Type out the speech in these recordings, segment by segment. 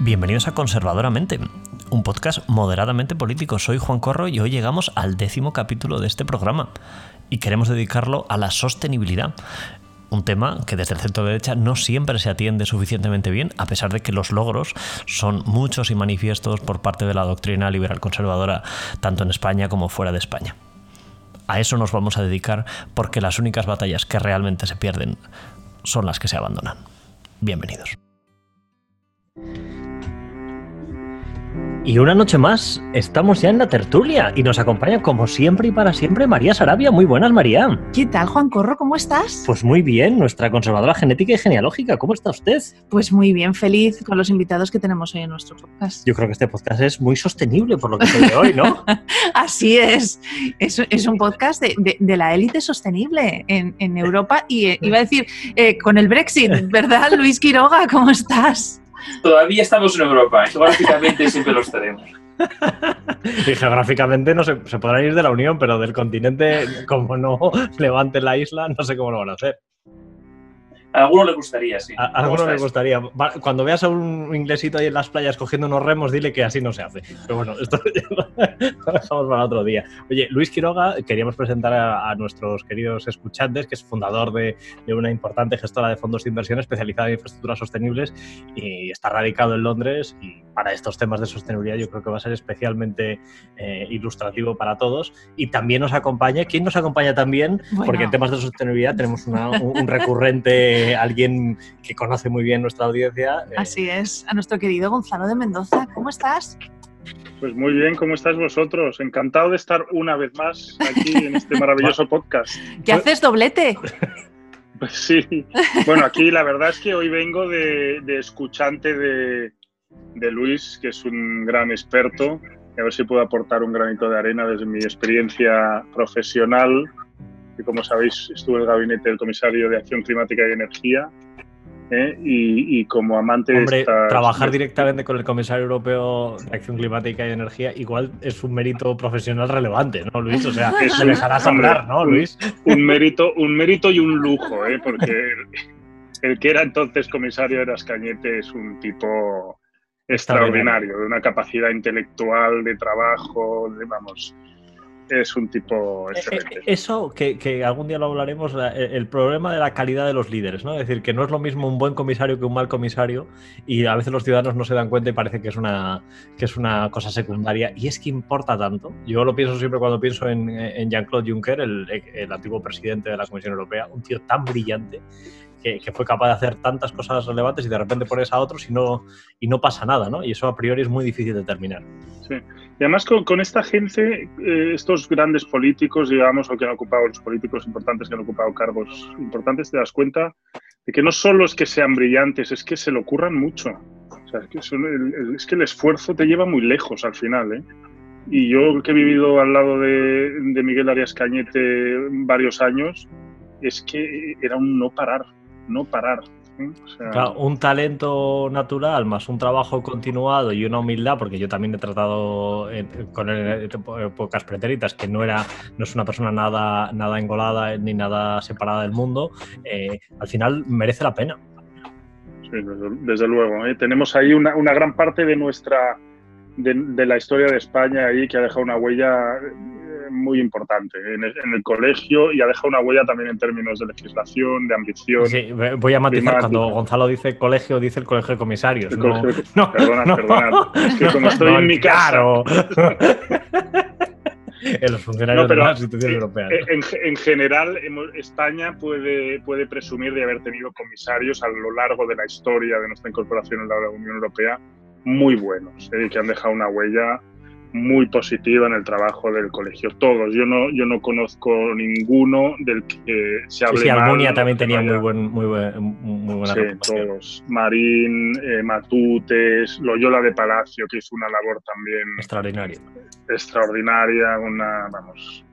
Bienvenidos a Conservadoramente, un podcast moderadamente político. Soy Juan Corro y hoy llegamos al décimo capítulo de este programa y queremos dedicarlo a la sostenibilidad. Un tema que desde el centro derecha no siempre se atiende suficientemente bien, a pesar de que los logros son muchos y manifiestos por parte de la doctrina liberal conservadora, tanto en España como fuera de España. A eso nos vamos a dedicar porque las únicas batallas que realmente se pierden son las que se abandonan. Bienvenidos. Y una noche más, estamos ya en la tertulia y nos acompaña como siempre y para siempre María Sarabia. Muy buenas, María. ¿Qué tal, Juan Corro? ¿Cómo estás? Pues muy bien, nuestra conservadora genética y genealógica. ¿Cómo está usted? Pues muy bien, feliz con los invitados que tenemos hoy en nuestro podcast. Yo creo que este podcast es muy sostenible por lo que se ve hoy, ¿no? Así es. es. un podcast de, la élite sostenible en, Europa y eh, iba a decir, eh, con el Brexit, ¿verdad, Luis Quiroga? ¿Cómo estás? Todavía estamos en Europa, geográficamente siempre lo estaremos. Y geográficamente no se, se podrán ir de la Unión, pero del continente, como no levanten la isla, no sé cómo lo van a hacer. A alguno le gustaría, sí. A, alguno le gustaría. Cuando veas a un inglesito ahí en las playas cogiendo unos remos, dile que así no se hace. Pero bueno, esto lo dejamos para otro día. Oye, Luis Quiroga, queríamos presentar a, nuestros queridos escuchantes, que es fundador de, una importante gestora de fondos de inversión especializada en infraestructuras sostenibles y está radicado en Londres. Y para estos temas de sostenibilidad yo creo que va a ser especialmente eh, ilustrativo para todos. Y también nos acompaña, ¿quién nos acompaña también? Porque en temas de sostenibilidad tenemos un recurrente alguien que conoce muy bien nuestra audiencia. Eh, Así es, a nuestro querido Gonzalo de Mendoza. ¿Cómo estás? Pues muy bien, ¿cómo estáis vosotros? Encantado de estar una vez más aquí en este maravilloso podcast. ¿Qué haces doblete? Pues sí, bueno, aquí la verdad es que hoy vengo de, escuchante de, de, Luis, que es un gran experto, a ver si puedo aportar un granito de arena desde mi experiencia profesional que como sabéis estuve en el gabinete del comisario de Acción Climática y Energía. ¿eh? Y, como amante de trabajar directamente con el comisario europeo de Acción Climática y Energía igual es un mérito profesional relevante, ¿no, Luis? O sea, se dejarás hablar, ¿no, Luis? Un, mérito, un mérito y un lujo, ¿eh? porque el, que era entonces comisario de Ascañete es un tipo extraordinario, de una capacidad intelectual, de trabajo, de, vamos, es un tipo eh, eh, excelente. Eso, que, algún día lo hablaremos, el, problema de la calidad de los líderes, ¿no? Es decir, que no es lo mismo un buen comisario que un mal comisario y a veces los ciudadanos no se dan cuenta y parece que es una, que es una cosa secundaria. Y es que importa tanto. Yo lo pienso siempre cuando pienso en, Jean-Claude Juncker, el, el antiguo presidente de la Comisión Europea, un tío tan brillante que, fue capaz de hacer tantas cosas relevantes y de repente pones a otros y no, y no pasa nada, ¿no? Y eso a priori es muy difícil de terminar. Sí. Y además con, esta gente, eh, estos grandes políticos, digamos, o que han ocupado los políticos importantes que han ocupado cargos importantes, te das cuenta de que no solo es que sean brillantes, es que se lo ocurran mucho. O sea, es que, el, es que el esfuerzo te lleva muy lejos al final, ¿eh? Y yo que he vivido al lado de, de Miguel Arias Cañete varios años, es que era un no parar no parar. ¿eh? un talento natural más un trabajo continuado y una humildad, porque yo también he tratado con pocas pretéritas que no era, no es una persona nada, nada engolada ni nada separada del mundo, eh, al final merece la pena. Sí, desde, luego. ¿eh? Tenemos ahí una, gran parte de nuestra de, la historia de España ahí que ha dejado una huella muy importante en el, colegio y ha dejado una huella también en términos de legislación, de ambición. Sí, voy a matizar, cuando Gonzalo dice colegio, dice el colegio de comisarios. no, perdona, perdona. Es que como estoy en mi casa. en los funcionarios de las instituciones europeas. En, general, España puede, puede presumir de haber tenido comisarios a lo largo de la historia de nuestra incorporación en la Unión Europea muy buenos, ¿eh? que han dejado una huella muy positiva en el trabajo del colegio. Todos. Yo no, yo no conozco ninguno del que se hable sí, Almunia también tenía muy, buen, muy, muy buena Sí, todos. Marín, eh, Matutes, Loyola de Palacio, que hizo una labor también... Extraordinaria. Extraordinaria, una, vamos...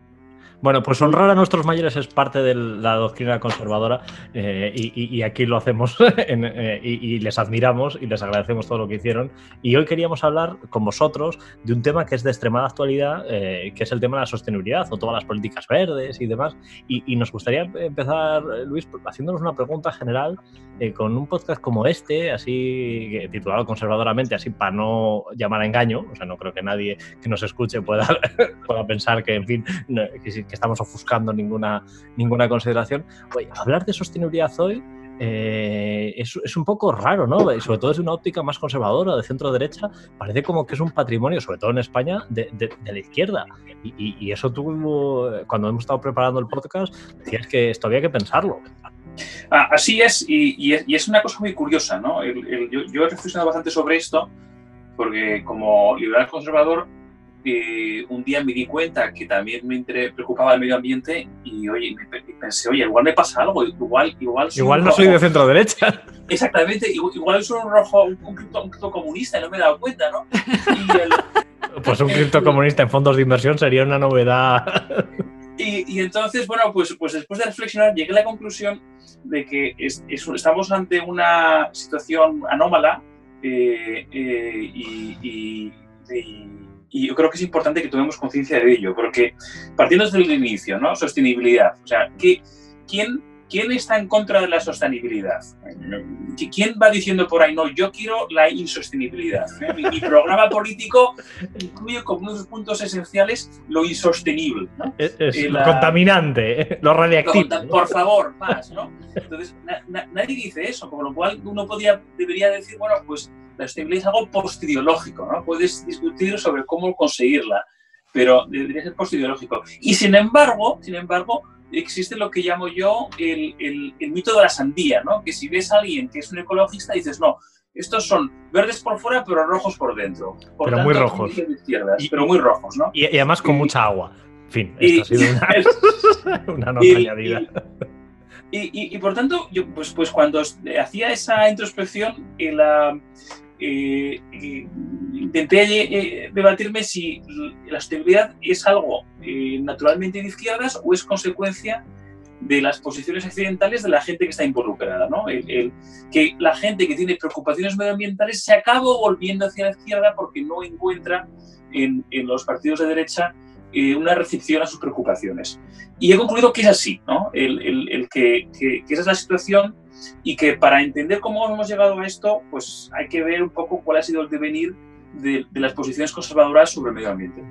Bueno, pues honrar a nuestros mayores es parte de la doctrina conservadora eh, y, aquí lo hacemos eh, y, les admiramos y les agradecemos todo lo que hicieron. Y hoy queríamos hablar con vosotros de un tema que es de extremada actualidad, eh, que es el tema de la sostenibilidad o todas las políticas verdes y demás. Y, nos gustaría empezar, Luis, haciéndonos una pregunta general con un podcast como este, así titulado conservadoramente, así para no llamar a engaño. O sea, no creo que nadie que nos escuche pueda, pueda pensar que, en fin, que, estamos ofuscando ninguna, ninguna consideración. Oye, hablar de sostenibilidad hoy eh, es, un poco raro, ¿no? sobre todo desde una óptica más conservadora, de centro-derecha, parece como que es un patrimonio, sobre todo en España, de, la izquierda. Y, eso tú, cuando hemos estado preparando el podcast, decías que esto había que pensarlo. Ah, así es y, es, una cosa muy curiosa, ¿no? yo, yo, he reflexionado bastante sobre esto, porque como liberal conservador un día me di cuenta que también me preocupaba el medio ambiente y, oye, pensé, oye, igual me pasa algo, igual Igual, igual no soy de centro derecha. Exactamente, igual soy un rojo, un, cripto, comunista y no me he dado cuenta, ¿no? Pues un criptocomunista en fondos de inversión sería una novedad. Y, entonces, bueno, pues, pues después de reflexionar llegué a la conclusión de que estamos ante una situación anómala eh, eh, y y yo creo que es importante que tomemos conciencia de ello, porque partiendo desde el inicio, ¿no? Sostenibilidad. O sea, ¿qué, quién, ¿quién está en contra de la sostenibilidad? ¿Quién va diciendo por ahí, no, yo quiero la insostenibilidad? ¿eh? Mi, programa político incluye como uno de los puntos esenciales lo insostenible. ¿no? Es, lo contaminante, ¿eh? lo radiactivo. Por favor, más, ¿no? Entonces, nadie dice eso, con lo cual uno podría, debería decir, bueno, pues la sostenibilidad es algo postideológico, ¿no? Puedes discutir sobre cómo conseguirla, pero debería ser postideológico. Y sin embargo, sin embargo, existe lo que llamo yo el, el, mito de la sandía, ¿no? Que si ves a alguien que es un ecologista, dices, no, estos son verdes por fuera, pero rojos por dentro. pero muy rojos. pero muy rojos, ¿no? Y, además con mucha agua. En fin, esto ha sido una, nota añadida. Y, por tanto, yo, pues, pues cuando hacía esa introspección, la, eh, intenté eh, debatirme si la sostenibilidad es algo eh, naturalmente de izquierdas o es consecuencia de las posiciones accidentales de la gente que está involucrada. ¿no? El, que la gente que tiene preocupaciones medioambientales se acaba volviendo hacia la izquierda porque no encuentra en, en los partidos de derecha una recepción a sus preocupaciones. Y he concluido que es así, ¿no? el, el que, que, que esa es la situación y que para entender cómo hemos llegado a esto, pues hay que ver un poco cuál ha sido el devenir de, las posiciones conservadoras sobre el medio ambiente.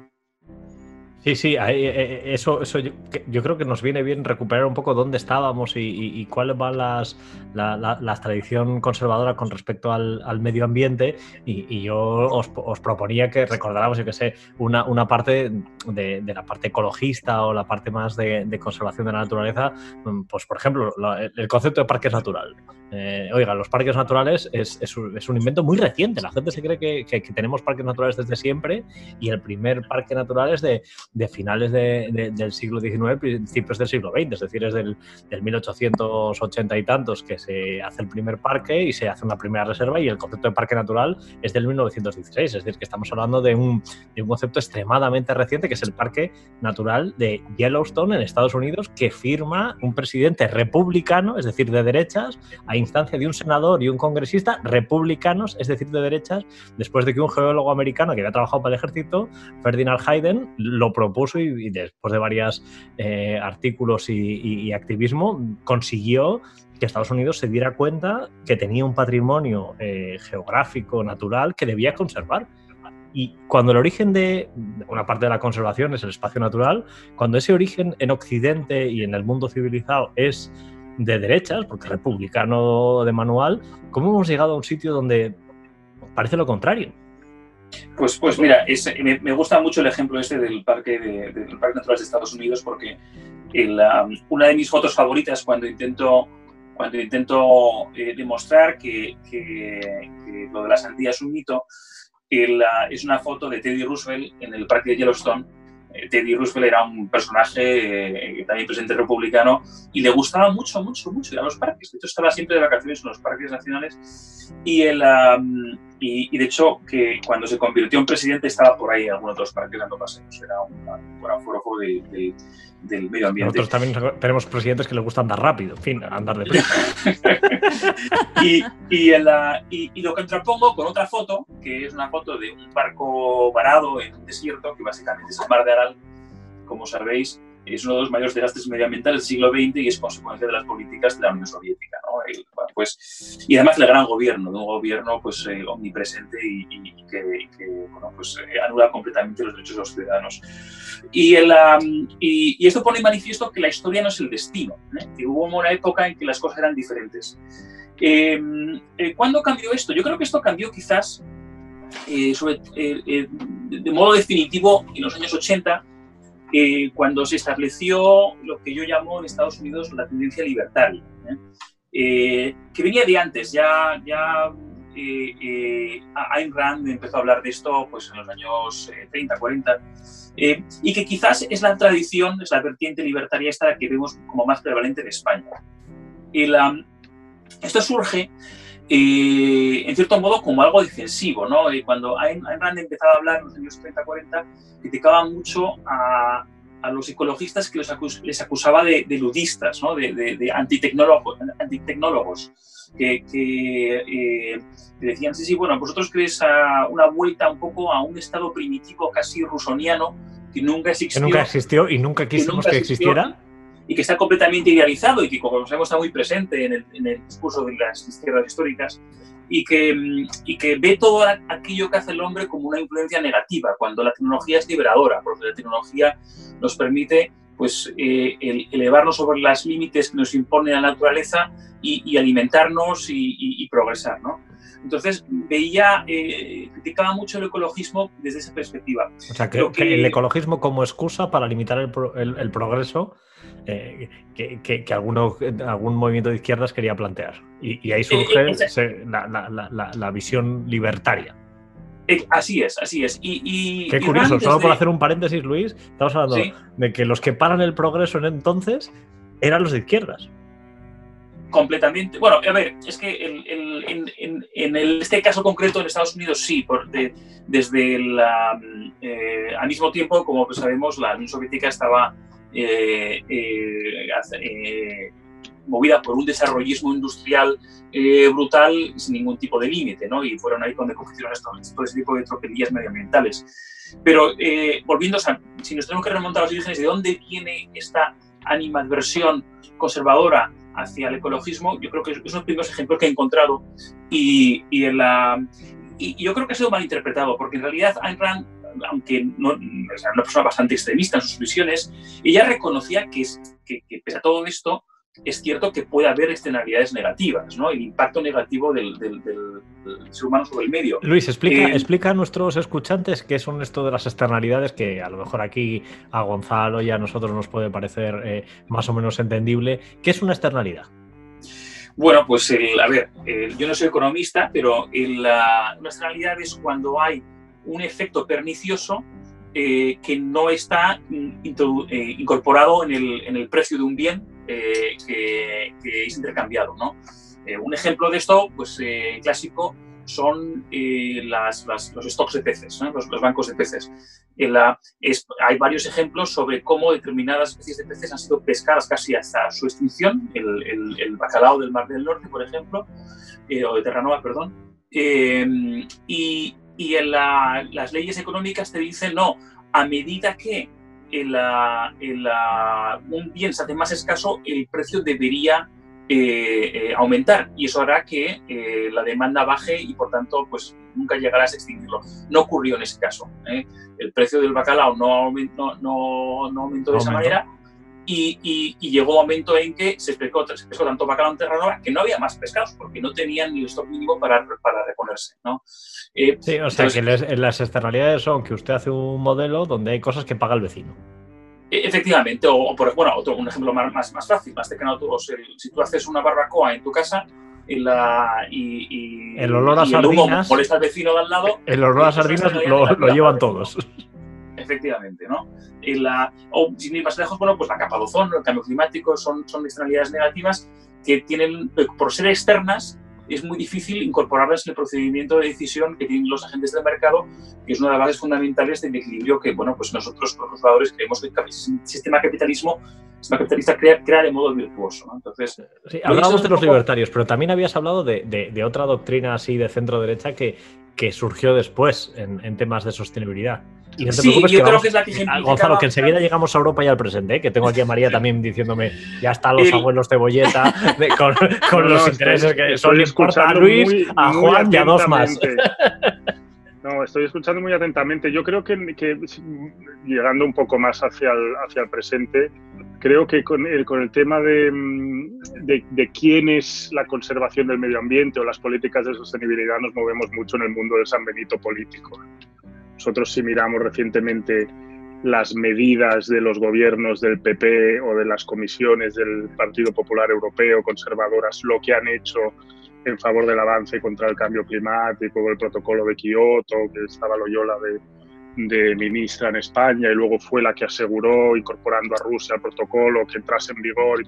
Sí, sí, eh, eh, eso, eso yo, creo que nos viene bien recuperar un poco dónde estábamos y, cuál va las, la, tradición conservadora con respecto al, medio ambiente. Y, yo os, proponía que recordáramos, yo que sé, una, una parte de, la parte ecologista o la parte más de, conservación de la naturaleza. Mm, pues, por ejemplo, el concepto de parques natural. Eh, oiga, los parques naturales es, es, un, invento muy reciente. La gente se cree que, que, tenemos parques naturales desde siempre y el primer parque natural es de de finales del siglo XIX, principios del siglo XX, es decir, es del, 1880 y tantos que se hace el primer parque y se hace una primera reserva y el concepto de parque natural es del 1916, es decir, que estamos hablando de un, de un concepto extremadamente reciente que es el parque natural de Yellowstone en Estados Unidos que firma un presidente republicano, es decir, de derechas, a instancia de un senador y un congresista republicanos, es decir, de derechas, después de que un geólogo americano que había trabajado para el ejército, Ferdinand Hayden, lo y, después de varios eh, artículos y, activismo consiguió que Estados Unidos se diera cuenta que tenía un patrimonio eh, geográfico, natural, que debía conservar. Y cuando el origen de una parte de la conservación es el espacio natural, cuando ese origen en Occidente y en el mundo civilizado es de derechas, porque republicano de manual, ¿cómo hemos llegado a un sitio donde parece lo contrario? Pues, pues mira, me, gusta mucho el ejemplo este del Parque, de, del parque Natural de Estados Unidos porque una de mis fotos favoritas cuando intento, cuando intento eh, demostrar que, lo de la sandía es un mito, es una foto de Teddy Roosevelt en el Parque de Yellowstone. Eh, Teddy Roosevelt era un personaje eh, también presidente republicano y le gustaba mucho, mucho, mucho ir a los parques. De hecho, estaba siempre de vacaciones en los parques nacionales y el, y, de hecho, que cuando se convirtió en presidente estaba por ahí en algunos otros parques dando paseos. Era un, un de, del medio ambiente. Nosotros también tenemos presidentes que les gusta andar rápido, en fin, andar de y, y, y, y, lo contrapongo con otra foto, que es una foto de un barco varado en un desierto, que básicamente es el mar de Aral, como sabéis, es uno de los mayores desastres medioambientales del siglo XX y es consecuencia de las políticas de la Unión Soviética. ¿no? Y, pues, y además el gran gobierno, de un gobierno pues, eh, omnipresente y, que, bueno, pues, eh, anula completamente los derechos de los ciudadanos. Y, el, y, esto pone manifiesto que la historia no es el destino, ¿eh? que hubo una época en que las cosas eran diferentes. Em, ¿Cuándo cambió esto? Yo creo que esto cambió quizás sobre, de modo definitivo en los años 80 cuando se estableció lo que yo llamo en Estados Unidos la tendencia libertaria, ¿eh? Eh, que venía de antes, ya, ya eh, Ayn Rand empezó a hablar de esto pues, en los años 30, 40, y que quizás es la tradición, es la vertiente libertaria esta que vemos como más prevalente en España. esto surge en cierto modo como algo defensivo. ¿no? Y cuando Ayn, Rand empezaba a hablar en los años 30-40, criticaba mucho a, a, los ecologistas que les acusaba de, de ludistas, ¿no? de, de, antitecnólogos, antitecnólogos que, que, eh, decían, sí, sí, bueno, vosotros creéis una vuelta un poco a un estado primitivo casi rusoniano que nunca existió. Que nunca existió y nunca quisimos que, existiera y que está completamente idealizado y que, como sabemos, está muy presente en el, en el discurso de las izquierdas históricas y que, mm, y que ve todo aquello que hace el hombre como una influencia negativa, cuando la tecnología es liberadora, porque la tecnología nos permite pues, eh, elevarnos sobre los límites que nos impone la naturaleza y, alimentarnos y, progresar. ¿no? Entonces veía, eh, criticaba mucho el ecologismo desde esa perspectiva. O sea, que, el ecologismo como excusa para limitar el, el progreso eh, que, que, alguno, algún movimiento de izquierdas quería plantear. Y, ahí surge la, visión libertaria. Eh, así es, así es. Y, Qué curioso, solo por hacer un paréntesis, Luis, estamos hablando de que los que paran el progreso en entonces eran los de izquierdas. Completamente. Bueno, a ver, es que en, este caso concreto en Estados Unidos sí, desde el, eh, al mismo tiempo, como sabemos, la Unión Soviética estaba eh, eh, movida por un desarrollismo industrial brutal sin ningún tipo de límite, ¿no? Y fueron ahí donde cogieron todo ese tipo de tropelías medioambientales. Pero volviendo, a, si nos tenemos que remontar a los orígenes, ¿de dónde viene esta animadversión conservadora hacia el ecologismo? Yo creo que es uno de los primeros ejemplos que he encontrado y, y, la, y yo creo que ha sido mal interpretado, porque en realidad Ayn Rand aunque no, es una persona bastante extremista en sus visiones, ella reconocía que, que, pese a todo esto, es cierto que puede haber externalidades negativas, ¿no? El impacto negativo del, ser humano sobre el medio. Luis, explica, eh, explica a nuestros escuchantes qué son esto de las externalidades, que a lo mejor aquí a Gonzalo y a nosotros nos puede parecer eh, más o menos entendible. ¿Qué es una externalidad? Bueno, pues a ver, yo no soy economista, pero la, una externalidad es cuando hay un efecto pernicioso eh, que no está incorporado en el, en el, precio de un bien eh, que, es intercambiado. ¿no? un ejemplo de esto, pues clásico, son las, los stocks de peces, los, bancos de peces. Hay varios ejemplos sobre cómo determinadas especies de peces han sido pescadas casi hasta su extinción, el bacalao del Mar del Norte, por ejemplo, o de Terranova, perdón. y, y en las leyes económicas te dicen, no, a medida que un bien se hace más escaso, el precio debería eh, eh, aumentar y eso hará que eh, la demanda baje y por tanto pues nunca llegarás a extinguirlo. No ocurrió en ese caso. El precio del bacalao no, aumentó, no, no aumentó de esa manera y, llegó un momento en que se pescó, se pescó tanto bacalao en Terranova que no había más pescados porque no tenían ni el stock mínimo para, para reponerse. ¿no? Eh, sí, o sea que las externalidades son que usted hace un modelo donde hay cosas que paga el vecino. E, efectivamente, o, por bueno, otro, un ejemplo más, más, más fácil, más cercano si tú haces una barbacoa en tu casa, la, y, el olor a sardinas. molesta al vecino de al lado. El olor a sardinas lo, lo llevan todos efectivamente, ¿no? la, o sin ir más lejos, bueno, pues la capa de ozono, el cambio climático son, son externalidades negativas que tienen, por ser externas, es muy difícil incorporarlas en el procedimiento de decisión que tienen los agentes del mercado, que es una de las bases fundamentales del equilibrio que, bueno, pues nosotros, los jugadores, creemos que el sistema capitalismo sistema capitalista crea, crea de modo virtuoso. Entonces, sí, hablábamos de los libertarios, pero también habías hablado de, de, de otra doctrina así de centro-derecha que, que surgió después en, en, temas de sostenibilidad. Y no te sí, yo que creo vamos, que es la que Gonzalo, que enseguida llegamos a Europa y al presente, ¿eh? que tengo aquí a María también diciéndome, ya están los el... abuelos cebolleta de, con, con no, los intereses estoy, que son importa a Luis, muy, a Juan y a dos más. No, estoy escuchando muy atentamente. Yo creo que, que llegando un poco más hacia el, hacia el presente, creo que con el, con el tema de, de, de, quién es la conservación del medio ambiente o las políticas de sostenibilidad nos movemos mucho en el mundo del San Benito político. Nosotros si miramos recientemente las medidas de los gobiernos del PP o de las comisiones del Partido Popular Europeo conservadoras, lo que han hecho en favor del avance contra el cambio climático, el protocolo de Kioto, que estaba Loyola de, de ministra en España y luego fue la que aseguró, incorporando a Rusia al protocolo, que entrase en vigor.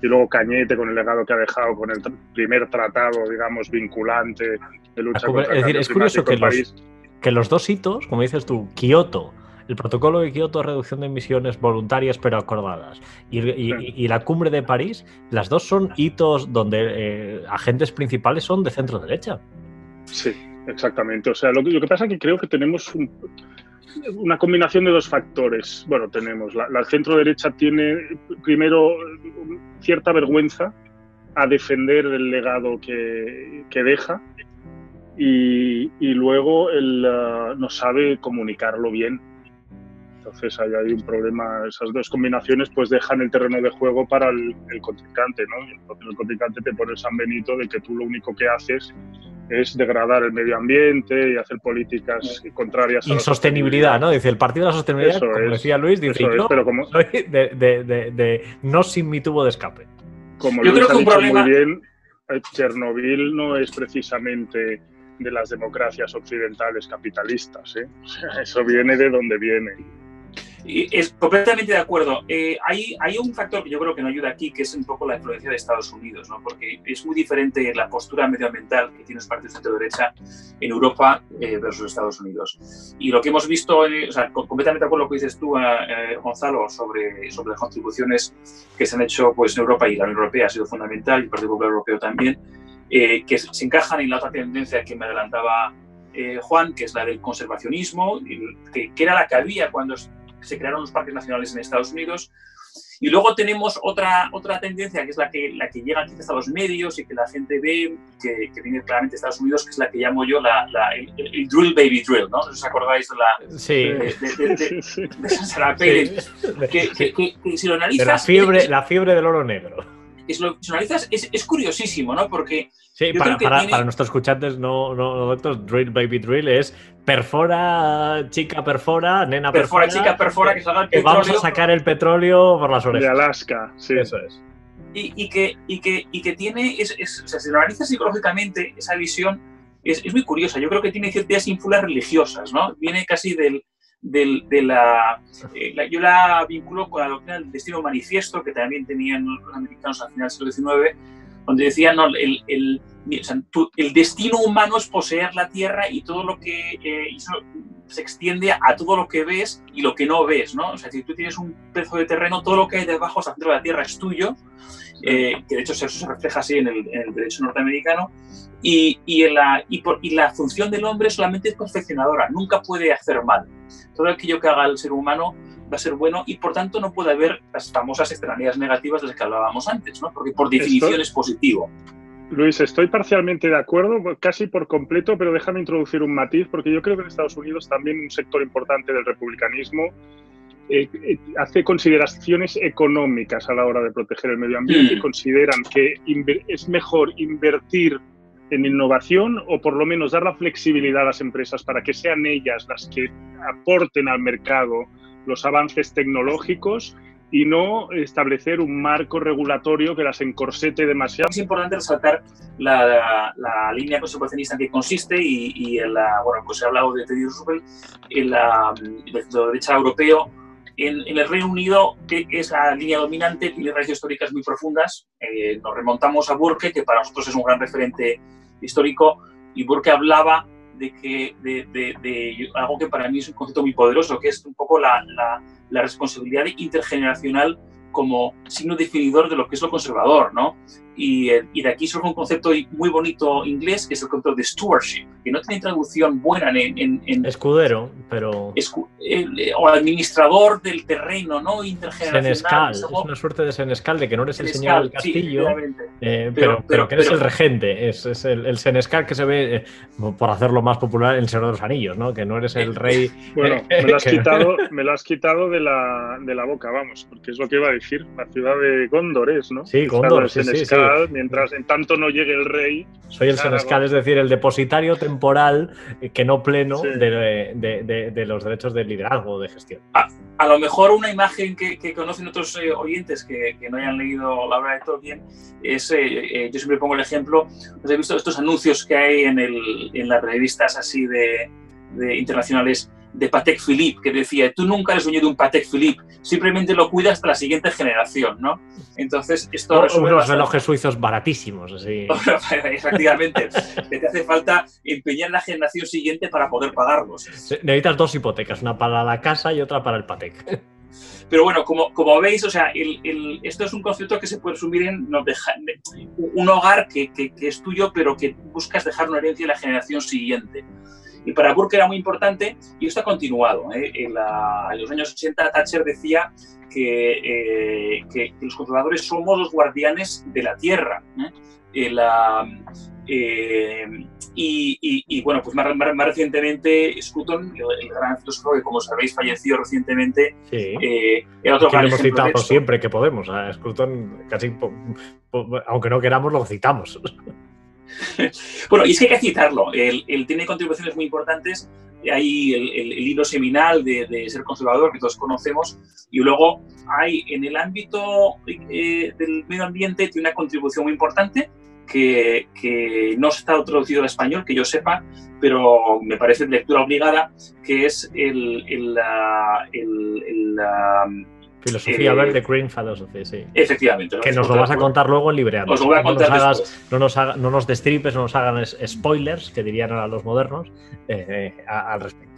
Y luego Cañete con el legado que ha dejado con el primer tratado, digamos, vinculante de lucha contra el Es decir, es curioso que París. Que los dos hitos, como dices tú, Kioto, el protocolo de Kioto, reducción de emisiones voluntarias pero acordadas, y, y, sí. y, la cumbre de París, las dos son hitos donde eh, agentes principales son de centro derecha. Sí, exactamente. O sea, lo que, lo que pasa es que creo que tenemos un, una combinación de dos factores. Bueno, tenemos, la, la centro derecha tiene primero cierta vergüenza a defender el legado que, que deja y, y, luego él uh, no sabe comunicarlo bien. Entonces ahí hay un problema, esas dos combinaciones pues dejan el terreno de juego para el, el contrincante, ¿no? Y entonces el contrincante te pone el San Benito de que tú lo único que haces es degradar el medio ambiente y hacer políticas contrarias a la sostenibilidad, ¿no? Dice el partido de la sostenibilidad, eso como es, decía Luis, dice yo es, pero como, soy de, de, de, de, no sin mi tubo de escape. Como yo Luis creo que ha dicho problema... muy bien, Chernobyl no es precisamente de las democracias occidentales capitalistas, ¿eh? Sea, eso viene de donde viene. Es completamente de acuerdo. Eh, hay, hay, un factor que yo creo que no ayuda aquí, que es un poco la influencia de Estados Unidos, ¿no? porque es muy diferente la postura medioambiental que tienen los partidos de centro-derecha en Europa eh, versus Estados Unidos. Y lo que hemos visto, eh, o sea, completamente de acuerdo con lo que dices tú, eh, Gonzalo, sobre, sobre las contribuciones que se han hecho pues, en Europa y la Unión Europea ha sido fundamental, y el Partido Popular Europeo también, eh, que se encajan en la otra tendencia que me adelantaba Juan, que es la del conservacionismo, que, que era la que había cuando se crearon los parques nacionales en Estados Unidos. Y luego tenemos otra, otra tendencia, que es la que, la que llega quizás a los medios y que la gente ve, que, que viene claramente de Estados Unidos, que es la que llamo yo la, la el, el, drill baby drill, ¿no? ¿Os acordáis de la sí. de, de, de, de, de Sarah Palin? Sí. Que, si lo analizas... la fiebre, la fiebre del oro negro. Es, lo, si lo analizas, es, es curiosísimo, ¿no? Porque Sí, para, para, tiene... para, nuestros escuchantes no, no, no, doctores, drill baby drill es perfora, chica perfora, nena perfora. Perfora, chica perfora, que salga el petróleo. Vamos a sacar el petróleo por las orejas. De Alaska, sí. Eso es. Y, y, que, y, que, y que tiene, es, es, o sea, si lo analizas psicológicamente, esa visión es, es muy curiosa. Yo creo que tiene ciertas ínfulas religiosas, ¿no? Viene casi del, del, de la, eh, la, Yo la vinculo con la doctrina del destino manifiesto, que también tenían los americanos al final del siglo XIX, donde decían, no, el, el, el, destino humano es poseer la tierra y todo lo que eh, eso se extiende a, todo lo que ves y lo que no ves, ¿no? O sea, si tú tienes un pedazo de terreno, todo lo que hay debajo, sea, dentro de la tierra es tuyo, eh, que de hecho eso se refleja así en el, en el derecho norteamericano, y, y, la, y, por, y, la función del hombre solamente es perfeccionadora, nunca puede hacer mal. Todo aquello que haga el ser humano va a ser bueno y por tanto no puede haber las famosas externalidades negativas de las que hablábamos antes, ¿no? porque por definición Esto... es positivo. Luis, estoy parcialmente de acuerdo, casi por completo, pero déjame introducir un matiz, porque yo creo que en Estados Unidos también un sector importante del republicanismo eh, eh, hace consideraciones económicas a la hora de proteger el medio ambiente mm. y consideran que es mejor invertir en innovación o por lo menos dar la flexibilidad a las empresas para que sean ellas las que aporten al mercado los avances tecnológicos y no establecer un marco regulatorio que las encorsete demasiado. Es importante resaltar la, la, la línea conservacionista en que consiste y, y en la, bueno, pues he hablado de Teddy Roosevelt, en la, el derecha europeo En, el Reino Unido es la línea dominante, tiene raíces históricas muy profundas. Eh, nos remontamos a Burke, que para nosotros es un gran referente histórico, y Burke hablaba de, que, de, algo que para mí es un concepto muy poderoso, que es un poco la, la, responsabilidad intergeneracional como signo definidor de lo que es lo conservador, ¿no? Y, eh, y, de aquí surge un concepto muy bonito inglés, que es el concepto de stewardship, que no tiene traducción buena en... en, Escudero, pero... Eh, o administrador del terreno, ¿no? Intergeneracional. Senescal, es, una suerte de senescal, de que no eres el señor del castillo, eh, pero, pero, que eres el regente, es, es el, el, senescal que se ve, por hacerlo más popular, en el Señor de los Anillos, ¿no? Que no eres el rey... bueno, me lo has quitado, me lo has quitado de, la, de la boca, vamos, porque es lo que iba a decir, la ciudad de Gondor es, ¿no? Sí, Gondor, sí, sí, sí mientras en tanto no llegue el rey. Soy el senescal, es decir, el depositario temporal, eh, que no pleno, de, los derechos de liderazgo, de gestión. A, lo mejor una imagen que, conocen otros eh, oyentes que, no hayan leído la obra de Tolkien es, eh, yo siempre pongo el ejemplo, os he visto estos anuncios que hay en, el, en las revistas así de, internacionales de Patek Philippe, que decía, tú nunca eres dueño de un Patek Philippe, simplemente lo cuidas hasta la siguiente generación, ¿no? Entonces, esto resuelve Unos relojes suizos baratísimos, así. Efectivamente, que te hace falta empeñar la generación siguiente para poder pagarlos. Necesitas dos hipotecas, una para la casa y otra para el Patek. Pero bueno, como, como veis, o sea, esto es un concepto que se puede resumir en un hogar que, que, que, es tuyo, pero que buscas dejar una herencia a la generación siguiente. Y para Burke era muy importante y esto ha continuado. ¿eh? En, los años 80 Thatcher decía que, eh, que, los conservadores somos los guardianes de la tierra. ¿eh? y, bueno, pues más, más, recientemente Scruton, el, gran filósofo que como sabéis falleció recientemente, sí. era otro gran hemos citado siempre que podemos. A Scruton casi, aunque no queramos, lo citamos. bueno, y es que hay que citarlo. Él, tiene contribuciones muy importantes. Hay el, el, libro seminal de, Ser Conservador, que todos conocemos, y luego hay en el ámbito eh, del medio ambiente, tiene una contribución muy importante que, que, no está traducido al español, que yo sepa, pero me parece lectura obligada, que es el, el, el Filosofía eh, verde, Green Philosophy, sí. Efectivamente. Que nos lo vas a contar luego en Libreando. Os lo voy a contar no, nos no, nos no nos destripes, no nos hagan spoilers, que dirían a los modernos, eh, eh, al respecto.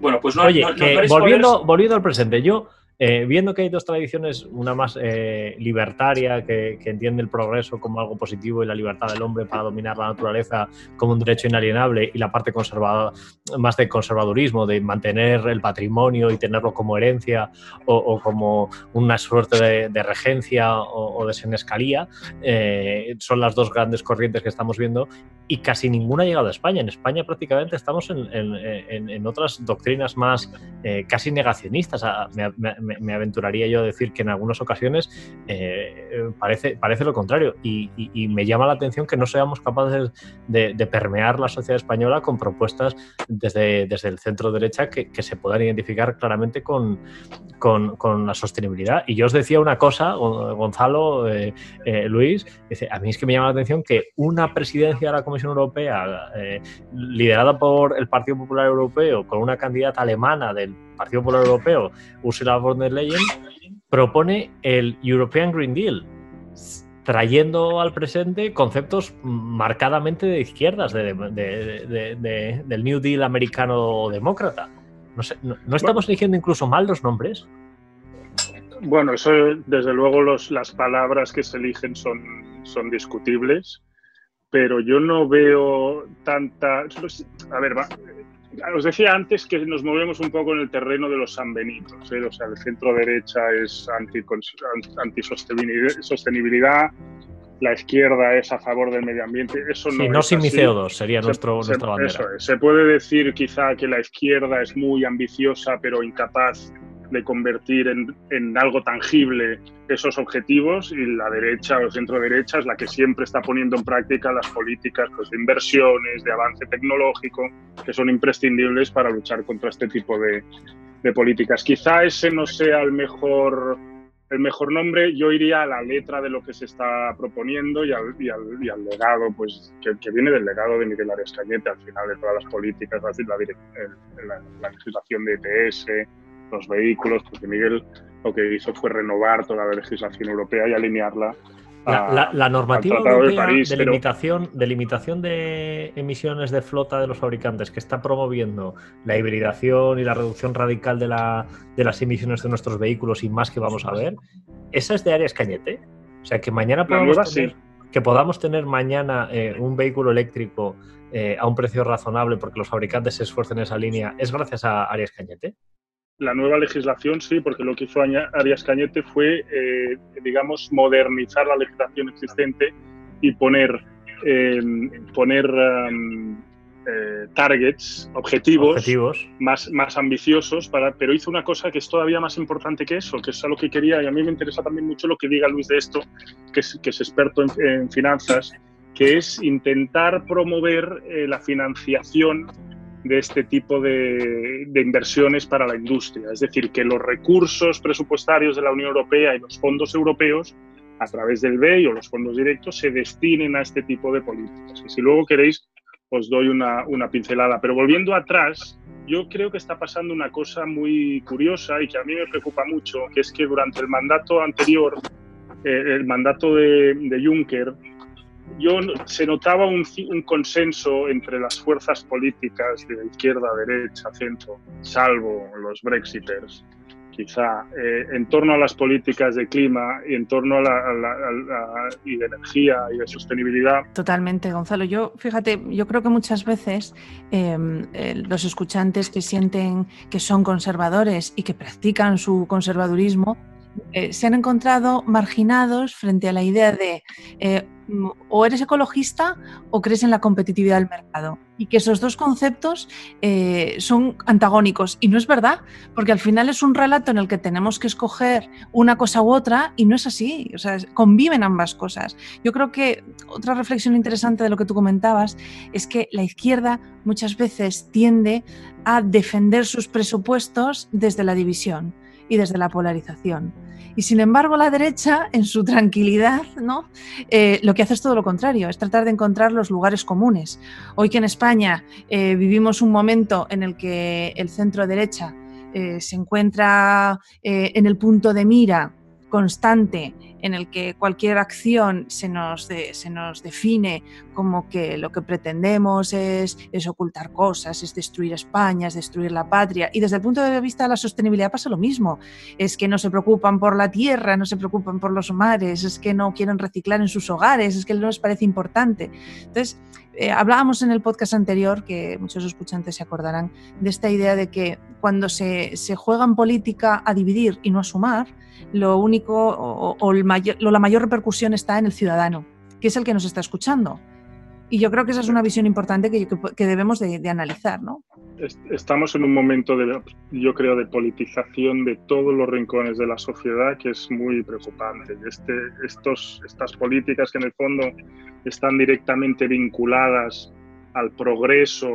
Bueno, pues no. Oye, volviendo, volviendo al presente, yo eh, viendo que hay dos tradiciones, una más eh, libertaria, que, entiende el progreso como algo positivo y la libertad del hombre para dominar la naturaleza como un derecho inalienable, y la parte conservada, más de conservadurismo, de mantener el patrimonio y tenerlo como herencia o, como una suerte de, regencia o, de senescalía, eh, son las dos grandes corrientes que estamos viendo y casi ninguna ha llegado a España. En España prácticamente estamos en, otras doctrinas más casi negacionistas. Ah, me, aventuraría yo a decir que en algunas ocasiones eh, parece, parece lo contrario. Y, me llama la atención que no seamos capaces de, permear la sociedad española con propuestas desde, desde el centro derecha que, se puedan identificar claramente con, con, la sostenibilidad. Y yo os decía una cosa, Gonzalo, eh, eh, Luis, dice, a mí es que me llama la atención que una presidencia de la Comisión Europea liderada por el Partido Popular Europeo con una candidata alemana del Partido Popular Europeo, Ursula von der Leyen, propone el European Green Deal, trayendo al presente conceptos marcadamente de izquierdas, del New Deal americano demócrata. No, estamos eligiendo incluso mal los nombres? Bueno, eso desde luego los, las palabras que se eligen son, son discutibles, pero yo no veo tanta... A ver, va, os decía antes que nos movemos un poco en el terreno de los sanbenitos, ¿eh? o sea, el centro derecha es anti-sostenibilidad, la izquierda es a favor del medio ambiente. Eso no, no sin mi CO2 sería nuestro, nuestra bandera. Eso es. Se puede decir quizá que la izquierda es muy ambiciosa pero incapaz de convertir en, algo tangible esos objetivos y la derecha o centro derecha es la que siempre está poniendo en práctica las políticas pues, de inversiones, de avance tecnológico, que son imprescindibles para luchar contra este tipo de, políticas. Quizá ese no sea el mejor, el mejor nombre, yo iría a la letra de lo que se está proponiendo y al, y al, legado, pues que, viene del legado de Miguel Arias Cañete, al final de todas las políticas, la, la, la legislación de ETS, los vehículos, porque Miguel lo que hizo fue renovar toda la legislación europea y alinearla la, normativa europea de, limitación, de limitación de emisiones de flota de los fabricantes que está promoviendo la hibridación y la reducción radical de, la, de las emisiones de nuestros vehículos y más que vamos a ver, esa es de Arias Cañete. O sea, que mañana podamos tener, que podamos tener mañana eh, un vehículo eléctrico eh, a un precio razonable porque los fabricantes se esfuercen en esa línea, ¿es gracias a Arias Cañete? La nueva legislación sí, porque lo que hizo Arias Cañete fue, eh, digamos, modernizar la legislación existente y poner, em, poner eh, targets, objetivos, Más, más ambiciosos, para, pero hizo una cosa que es todavía más importante que eso, que es algo que quería, y a mí me interesa también mucho lo que diga Luis de esto, que es, que es experto en, finanzas, que es intentar promover eh, la financiación de este tipo de, inversiones para la industria. Es decir, que los recursos presupuestarios de la Unión Europea y los fondos europeos, a través del BEI o los fondos directos, se destinen a este tipo de políticas. Y si luego queréis, os doy una, pincelada. Pero volviendo atrás, yo creo que está pasando una cosa muy curiosa y que a mí me preocupa mucho, que es que durante el mandato anterior, eh, el mandato de, de Juncker, yo se notaba un, consenso entre las fuerzas políticas de izquierda, derecha, centro, salvo los brexiters, quizá, eh, en torno a las políticas de clima y en torno a la, y de energía y de sostenibilidad. Totalmente, Gonzalo. Yo, fíjate, yo creo que muchas veces em, eh, los escuchantes que sienten que son conservadores y que practican su conservadurismo eh, se han encontrado marginados frente a la idea de eh, o eres ecologista o crees en la competitividad del mercado. Y que esos dos conceptos eh, son antagónicos. Y no es verdad, porque al final es un relato en el que tenemos que escoger una cosa u otra y no es así. O sea, conviven ambas cosas. Yo creo que otra reflexión interesante de lo que tú comentabas es que la izquierda muchas veces tiende a defender sus presupuestos desde la división y desde la polarización. Y sin embargo, la derecha, en su tranquilidad, ¿no? Eh, lo que hace es todo lo contrario, es tratar de encontrar los lugares comunes. Hoy que en España eh, vivimos un momento en el que el centro derecha eh, se encuentra en el punto de mira constante en el que cualquier acción se nos, se nos define como que lo que pretendemos es, es, ocultar cosas, es destruir España, es destruir la patria. Y desde el punto de vista de la sostenibilidad pasa lo mismo. Es que no se preocupan por la tierra, no se preocupan por los mares, es que no quieren reciclar en sus hogares, es que no les parece importante. Entonces, eh, hablábamos en el podcast anterior, que muchos escuchantes se acordarán, de esta idea de que cuando se, se juega en política a dividir y no a sumar, lo único o, la mayor repercusión está en el ciudadano, que es el que nos está escuchando. Y yo creo que esa es una visión importante que, que, debemos de, analizar, ¿no? Estamos en un momento, de, yo creo, de politización de todos los rincones de la sociedad que es muy preocupante. Este, estos, estas políticas que en el fondo están directamente vinculadas al progreso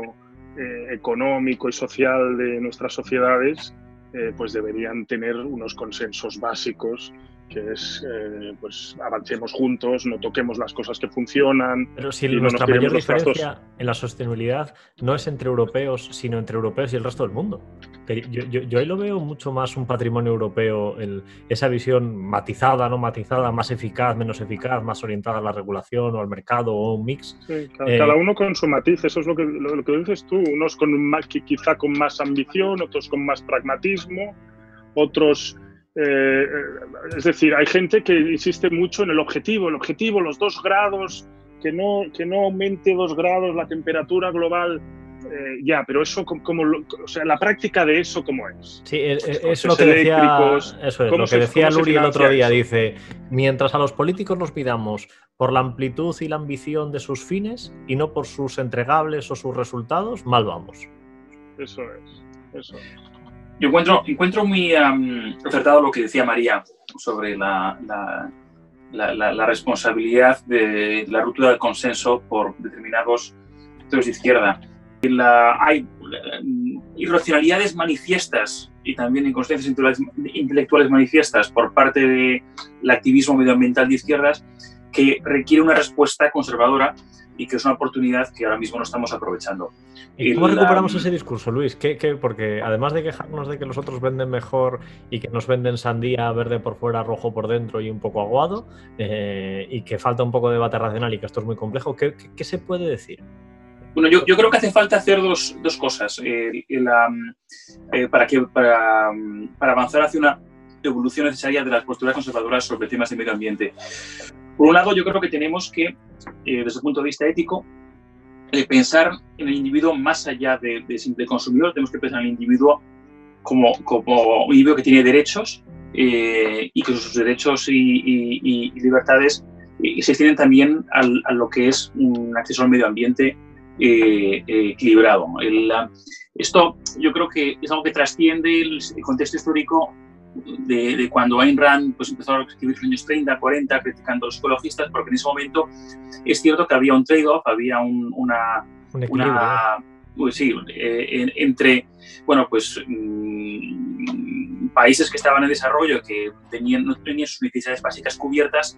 eh, económico y social de nuestras sociedades, eh, pues deberían tener unos consensos básicos que es, eh, pues avancemos juntos, no toquemos las cosas que funcionan. Pero si nuestra mayor diferencia en la sostenibilidad no es entre europeos, sino entre europeos y el resto del mundo. Yo, ahí lo veo mucho más un patrimonio europeo, esa visión matizada, no matizada, más eficaz, menos eficaz, más orientada a la regulación o al mercado o un mix. Sí, cada, eh, uno con su matiz, eso es lo que, lo, que dices tú, unos con quizá con más ambición, otros con más pragmatismo, otros eh, es decir, hay gente que insiste mucho en el objetivo, el objetivo, los dos grados, que no, que no aumente dos grados la temperatura global. Eh, ya, pero eso como, o sea, la práctica de eso cómo es. Sí, eh, eso es lo que decía, eso es, lo que decía Luri el otro día. Dice, mientras a los políticos los pidamos por la amplitud y la ambición de sus fines y no por sus entregables o sus resultados, mal vamos. Eso es, eso es. Yo encuentro, encuentro muy acertado lo que decía María sobre la, la, responsabilidad de la ruptura del consenso por determinados sectores de izquierda. hay mm, irracionalidades manifiestas y también inconsciencias intelectuales manifiestas por parte del activismo medioambiental de izquierdas que requiere una respuesta conservadora y que es una oportunidad que ahora mismo no estamos aprovechando. ¿Y cómo recuperamos ese discurso, Luis? ¿Qué, porque además de quejarnos de que los otros venden mejor y que nos venden sandía verde por fuera, rojo por dentro y un poco aguado, eh, y que falta un poco de debate racional y que esto es muy complejo, ¿qué, se puede decir? Bueno, yo, creo que hace falta hacer dos, cosas eh, para, que, para, para avanzar hacia una evolución necesaria de las posturas conservadoras sobre temas de medio ambiente. Por un lado, yo creo que tenemos que, eh, desde el punto de vista ético, eh, pensar en el individuo más allá de, simple consumidor. Tenemos que pensar en el individuo como, como un individuo que tiene derechos eh, y que sus derechos y, libertades se extienden también a lo que es un acceso al medio ambiente equilibrado. esto yo creo que es algo que trasciende el contexto histórico de, cuando Ayn Rand pues, empezó a escribir en los años 30, 40, criticando a los ecologistas, porque en ese momento es cierto que había un trade-off, había un, una... una pues sí, eh, entre, bueno, pues mm, países que estaban en desarrollo, que tenían, no tenían sus necesidades básicas cubiertas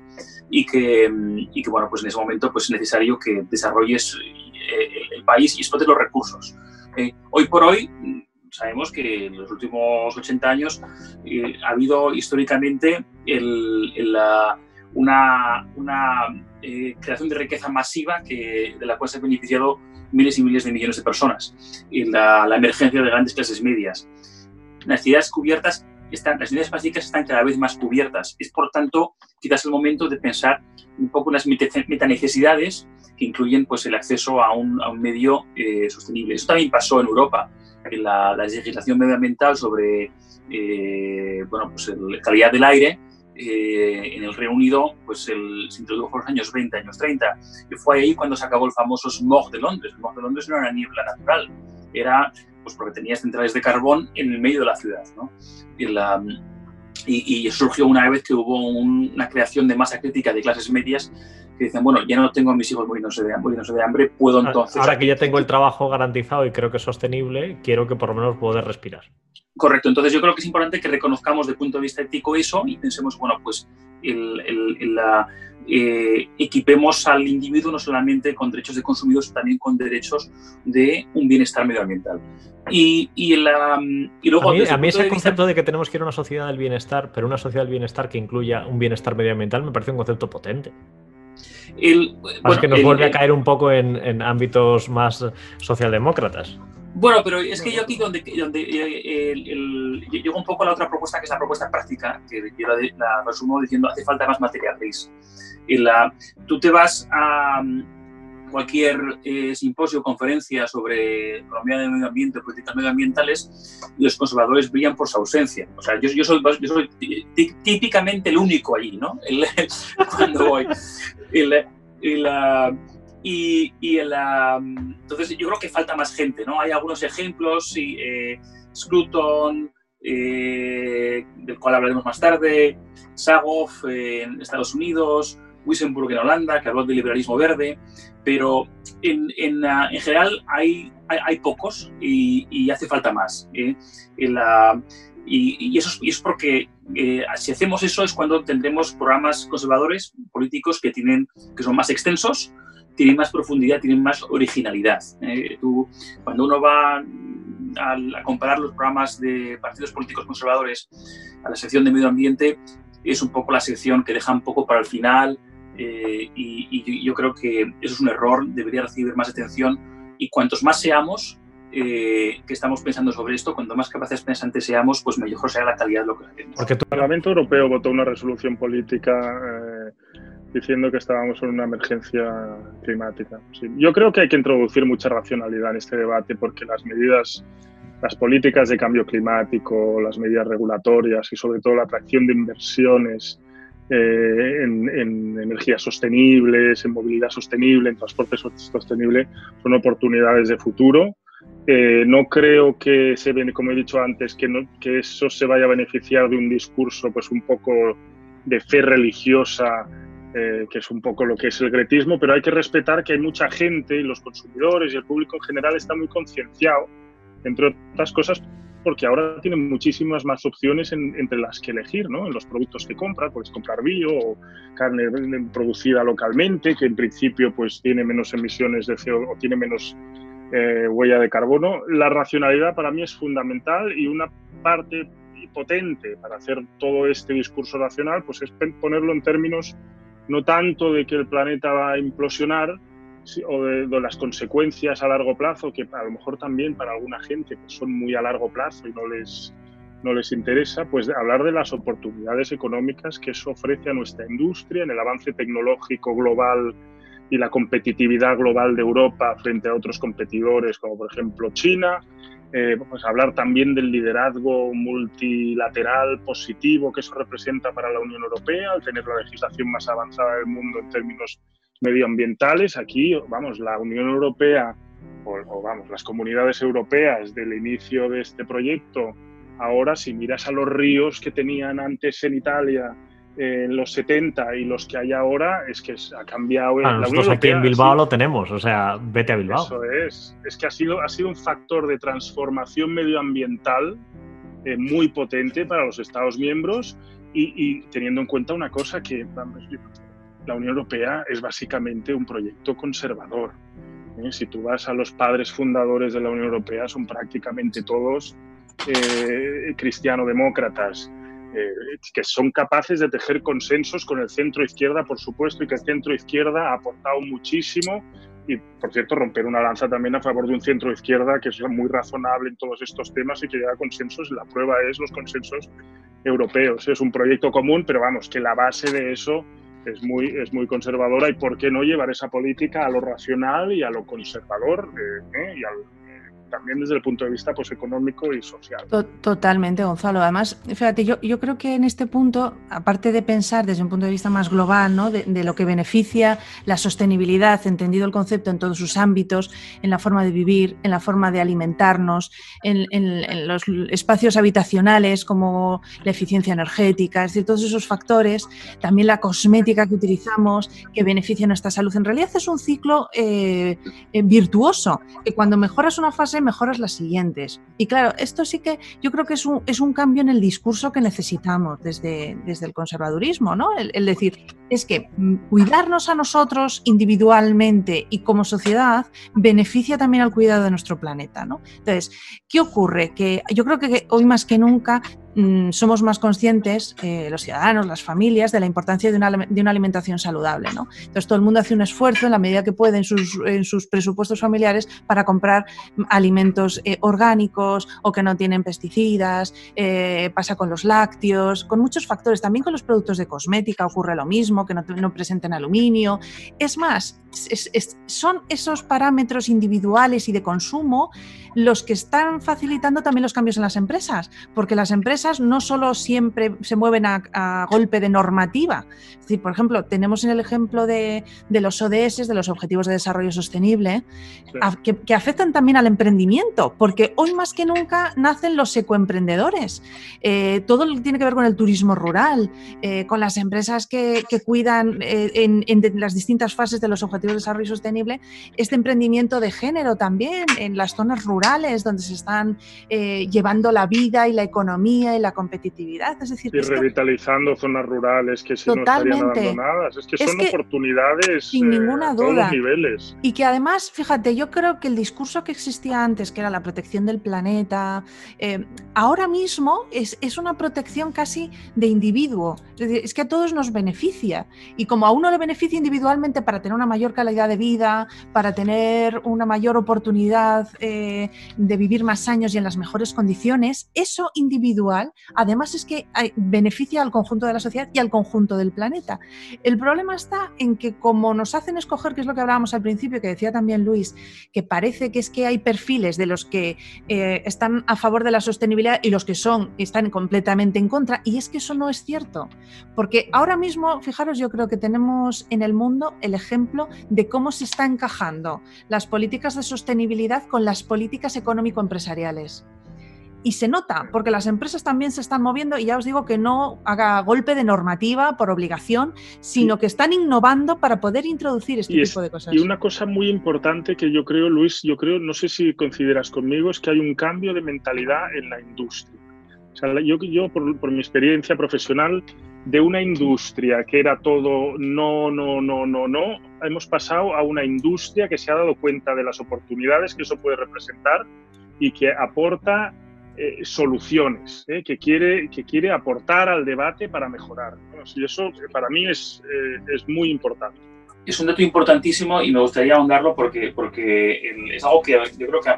y que, y que, bueno, pues en ese momento pues es necesario que desarrolles eh, el, país y explotes los recursos. Eh, hoy por hoy sabemos que en los últimos 80 años eh, ha habido históricamente una, eh, creación de riqueza masiva que, de la cual se han beneficiado miles y miles de millones de personas y la, emergencia de grandes clases medias. Las necesidades cubiertas están, las necesidades básicas están cada vez más cubiertas. Es, por tanto, quizás el momento de pensar un poco en las metanecesidades que incluyen pues, el acceso a un, medio eh, sostenible. Eso también pasó en Europa la, la legislación medioambiental sobre eh, bueno, pues la calidad del aire eh, en el Reino Unido pues el, se introdujo en los años 20, años 30. Y fue ahí cuando se acabó el famoso smog de Londres. El smog de Londres no era niebla natural, era pues porque tenía centrales de carbón en el medio de la ciudad. ¿no? Y, la, y, y, surgió una vez que hubo una creación de masa crítica de clases medias que dicen, bueno, ya no tengo a mis hijos muriéndose de, muriéndose de hambre, puedo entonces... Ahora que ya tengo el trabajo garantizado y creo que es sostenible, quiero que por lo menos pueda respirar. Correcto, entonces yo creo que es importante que reconozcamos de punto de vista ético eso y pensemos, bueno, pues el, la, eh, equipemos al individuo no solamente con derechos de consumidor, sino también con derechos de un bienestar medioambiental. Y, y, la, y luego... A mí, ese concepto de que tenemos que ir a una sociedad del bienestar, pero una sociedad del bienestar que incluya un bienestar medioambiental, me parece un concepto potente. El, que nos vuelve a caer un poco en, ámbitos más socialdemócratas. Bueno, pero es que yo aquí donde, donde eh, llego un poco a la otra propuesta, que es la propuesta práctica, que yo la, resumo diciendo hace falta más material gris. La, tú te vas a, cualquier eh, simposio o conferencia sobre economía del medio ambiente, políticas medioambientales, los conservadores brillan por su ausencia. O sea, yo, yo, soy, yo soy, típicamente el único allí, ¿no? cuando voy. y, y el, entonces yo creo que falta más gente, ¿no? Hay algunos ejemplos, y, eh, Scruton, eh, del cual hablaremos más tarde, Sagoff en Estados Unidos, Wissenburg en Holanda, que habló del liberalismo verde, pero en, en, ah, en general hay, hay, pocos y, y, hace falta más. ¿eh? La, y, y, eso es, y es porque eh, si hacemos eso es cuando tendremos programas conservadores políticos que, tienen, que son más extensos, tienen más profundidad, tienen más originalidad. ¿eh? Tú, cuando uno va a, a, comparar los programas de partidos políticos conservadores a la sección de medio ambiente, es un poco la sección que deja un poco para el final, eh, y, yo creo que eso es un error, debería recibir más atención y cuantos más seamos eh, que estamos pensando sobre esto, cuanto más capaces pensantes seamos, pues mejor será la calidad de lo que hacemos. Porque el Parlamento Europeo votó una resolución política eh, diciendo que estábamos en una emergencia climática. Yo creo que hay que introducir mucha racionalidad en este debate porque las medidas las políticas de cambio climático, las medidas regulatorias y sobre todo la atracción de inversiones eh, en, energías sostenibles, en movilidad sostenible, en transporte sostenible, son oportunidades de futuro. Eh, no creo que se como he dicho antes, que, que eso se vaya a beneficiar de un discurso pues un poco de fe religiosa, eh, que es un poco lo que es el gretismo, pero hay que respetar que hay mucha gente los consumidores y el público en general está muy concienciado, entre otras cosas, porque ahora tienen muchísimas más opciones entre las que elegir, ¿no? En los productos que compra, puedes comprar bio o carne producida localmente, que en principio pues tiene menos emisiones de CO o tiene menos eh, huella de carbono. La racionalidad para mí es fundamental y una parte potente para hacer todo este discurso racional, pues es ponerlo en términos no tanto de que el planeta va a implosionar, o de, las consecuencias a largo plazo, que a lo mejor también para alguna gente que son muy a largo plazo y no les, no les interesa, pues hablar de las oportunidades económicas que eso ofrece a nuestra industria en el avance tecnológico global y la competitividad global de Europa frente a otros competidores como por ejemplo China, eh, pues hablar también del liderazgo multilateral positivo que eso representa para la Unión Europea, al tener la legislación más avanzada del mundo en términos medioambientales. Aquí, vamos, la Unión Europea o, vamos, las comunidades europeas del inicio de este proyecto, ahora si miras a los ríos que tenían antes en Italia en los 70 y los que hay ahora, es que ha cambiado. la nosotros aquí en Bilbao lo tenemos, o sea, vete a Bilbao. Eso es, es que ha sido, ha sido un factor de transformación medioambiental eh, muy potente para los Estados miembros y, y, teniendo en cuenta una cosa que vamos, la Unión Europea es básicamente un proyecto conservador. ¿eh? Si tú vas a los padres fundadores de la Unión Europea, son prácticamente todos eh, cristiano-demócratas, eh, que son capaces de tejer consensos con el centro-izquierda, por supuesto, y que el centro-izquierda ha aportado muchísimo. Y, por cierto, romper una lanza también a favor de un centro-izquierda que es muy razonable en todos estos temas y que llega a consensos. La prueba es los consensos europeos. Es un proyecto común, pero vamos, que la base de eso es muy, es muy conservadora y por qué no llevar esa política a lo racional y a lo conservador eh, ¿eh? y al, también desde el punto de vista pues, económico y social. Totalmente, Gonzalo. Además, fíjate, yo, yo creo que en este punto, aparte de pensar desde un punto de vista más global, ¿no? de, lo que beneficia la sostenibilidad, entendido el concepto en todos sus ámbitos, en la forma de vivir, en la forma de alimentarnos, en, los espacios habitacionales como la eficiencia energética, es decir, todos esos factores, también la cosmética que utilizamos, que beneficia nuestra salud. En realidad es un ciclo eh, eh, virtuoso, que cuando mejoras una fase mejoras las siguientes. Y claro, esto sí que yo creo que es un, es un cambio en el discurso que necesitamos desde, desde el conservadurismo, ¿no? El, decir, es que mm, cuidarnos a nosotros individualmente y como sociedad beneficia también al cuidado de nuestro planeta, ¿no? Entonces, ¿qué ocurre? Que yo creo que hoy más que nunca Mm, somos más conscientes, eh, los ciudadanos, las familias, de la importancia de una, alimentación saludable. Entonces todo el mundo hace un esfuerzo en la medida que puede en sus, presupuestos familiares para comprar alimentos eh, orgánicos o que no tienen pesticidas, eh, pasa con los lácteos, con muchos factores, también con los productos de cosmética ocurre lo mismo, que no presenten aluminio. Es más, son esos parámetros individuales y de consumo los que están facilitando también los cambios en las empresas, porque las empresas no solo siempre se mueven a, golpe de normativa. Es decir, por ejemplo, tenemos en el ejemplo de, los ODS, de los Objetivos de Desarrollo Sostenible, que, afectan también al emprendimiento, porque hoy más que nunca nacen los ecoemprendedores. Eh, todo lo que tiene que ver con el turismo rural, eh, con las empresas que, cuidan eh, en, en las distintas fases de los objetivos de Desarrollo Sostenible, este emprendimiento de género también en las zonas rurales donde se están eh, llevando la vida y la economía y la competitividad. Es decir, y revitalizando zonas rurales que si no estarían abandonadas. Es que son oportunidades sin ninguna duda. A niveles. Y que además, fíjate, yo creo que el discurso que existía antes, que era la protección del planeta, eh, ahora mismo es, es una protección casi de individuo. Es que a todos nos beneficia. Y como a uno le beneficia individualmente para tener una mayor calidad de vida, para tener una mayor oportunidad eh, de vivir más años y en las mejores condiciones, eso individual, además es que beneficia al conjunto de la sociedad y al conjunto del planeta. El problema está en que como nos hacen escoger, que es lo que hablábamos al principio, que decía también Luis, que parece que es que hay perfiles de los que eh, están a favor de la sostenibilidad y los que son están completamente en contra, y es que eso no es cierto, porque ahora mismo, fijaros, yo creo que tenemos en el mundo el ejemplo de cómo se está encajando las políticas de sostenibilidad con las políticas económico-empresariales. Y se nota, porque las empresas también se están moviendo y ya os digo que no haga golpe de normativa por obligación, sino que están innovando para poder introducir este tipo de cosas. Y una cosa muy importante que yo creo, Luis, yo creo, no sé si consideras conmigo, es que hay un cambio de mentalidad en la industria. O sea, yo, yo por, por mi experiencia profesional, de una industria que era todo no, no, no, no, no, hemos pasado a una industria que se ha dado cuenta de las oportunidades que eso puede representar y que aporta eh, soluciones, eh, que, quiere, que quiere aportar al debate para mejorar. Y eso eh, para mí es, es muy importante. Es un dato importantísimo y me gustaría ahondarlo porque, porque es algo que yo creo que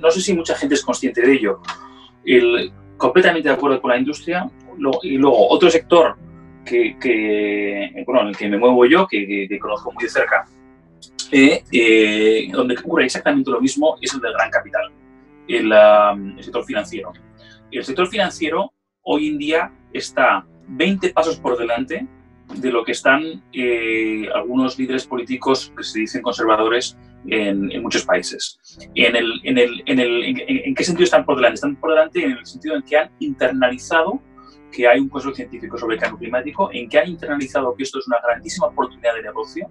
no, sé si mucha gente es consciente de ello. El, completamente de acuerdo con la industria y luego otro sector que, que, bueno, en el que me muevo yo, que, que conozco muy de cerca, donde ocurre exactamente lo mismo, es el del gran capital el, sector financiero. El sector financiero hoy en día está 20 pasos por delante de lo que están eh, algunos líderes políticos que se dicen conservadores en, muchos países. En, el, en, el, en, el, en, qué sentido están por delante? Están por delante en el sentido en que han internalizado que hay un consenso científico sobre el cambio climático, en que han internalizado que esto es una grandísima oportunidad de negocio,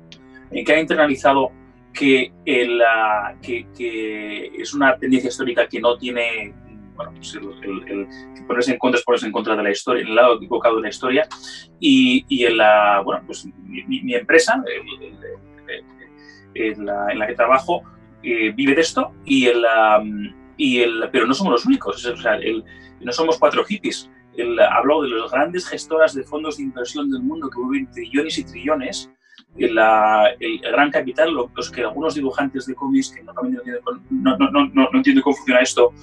en que han internalizado que, el, que, que, es una tendencia histórica que no tiene, bueno, pues el, ponerse en contra es ponerse en contra de la historia, en el lado equivocado de la historia, y, y en la, bueno, pues mi, empresa, en la, en, la, que trabajo, eh, vive de esto, y el, y el, pero no somos los únicos, o sea, no somos cuatro hippies. El, hablo de las grandes gestoras de fondos de inversión del mundo que mueven trillones y trillones, el, el, gran capital, los que algunos dibujantes de cómics, que no, no, no, no, entiendo cómo funciona esto,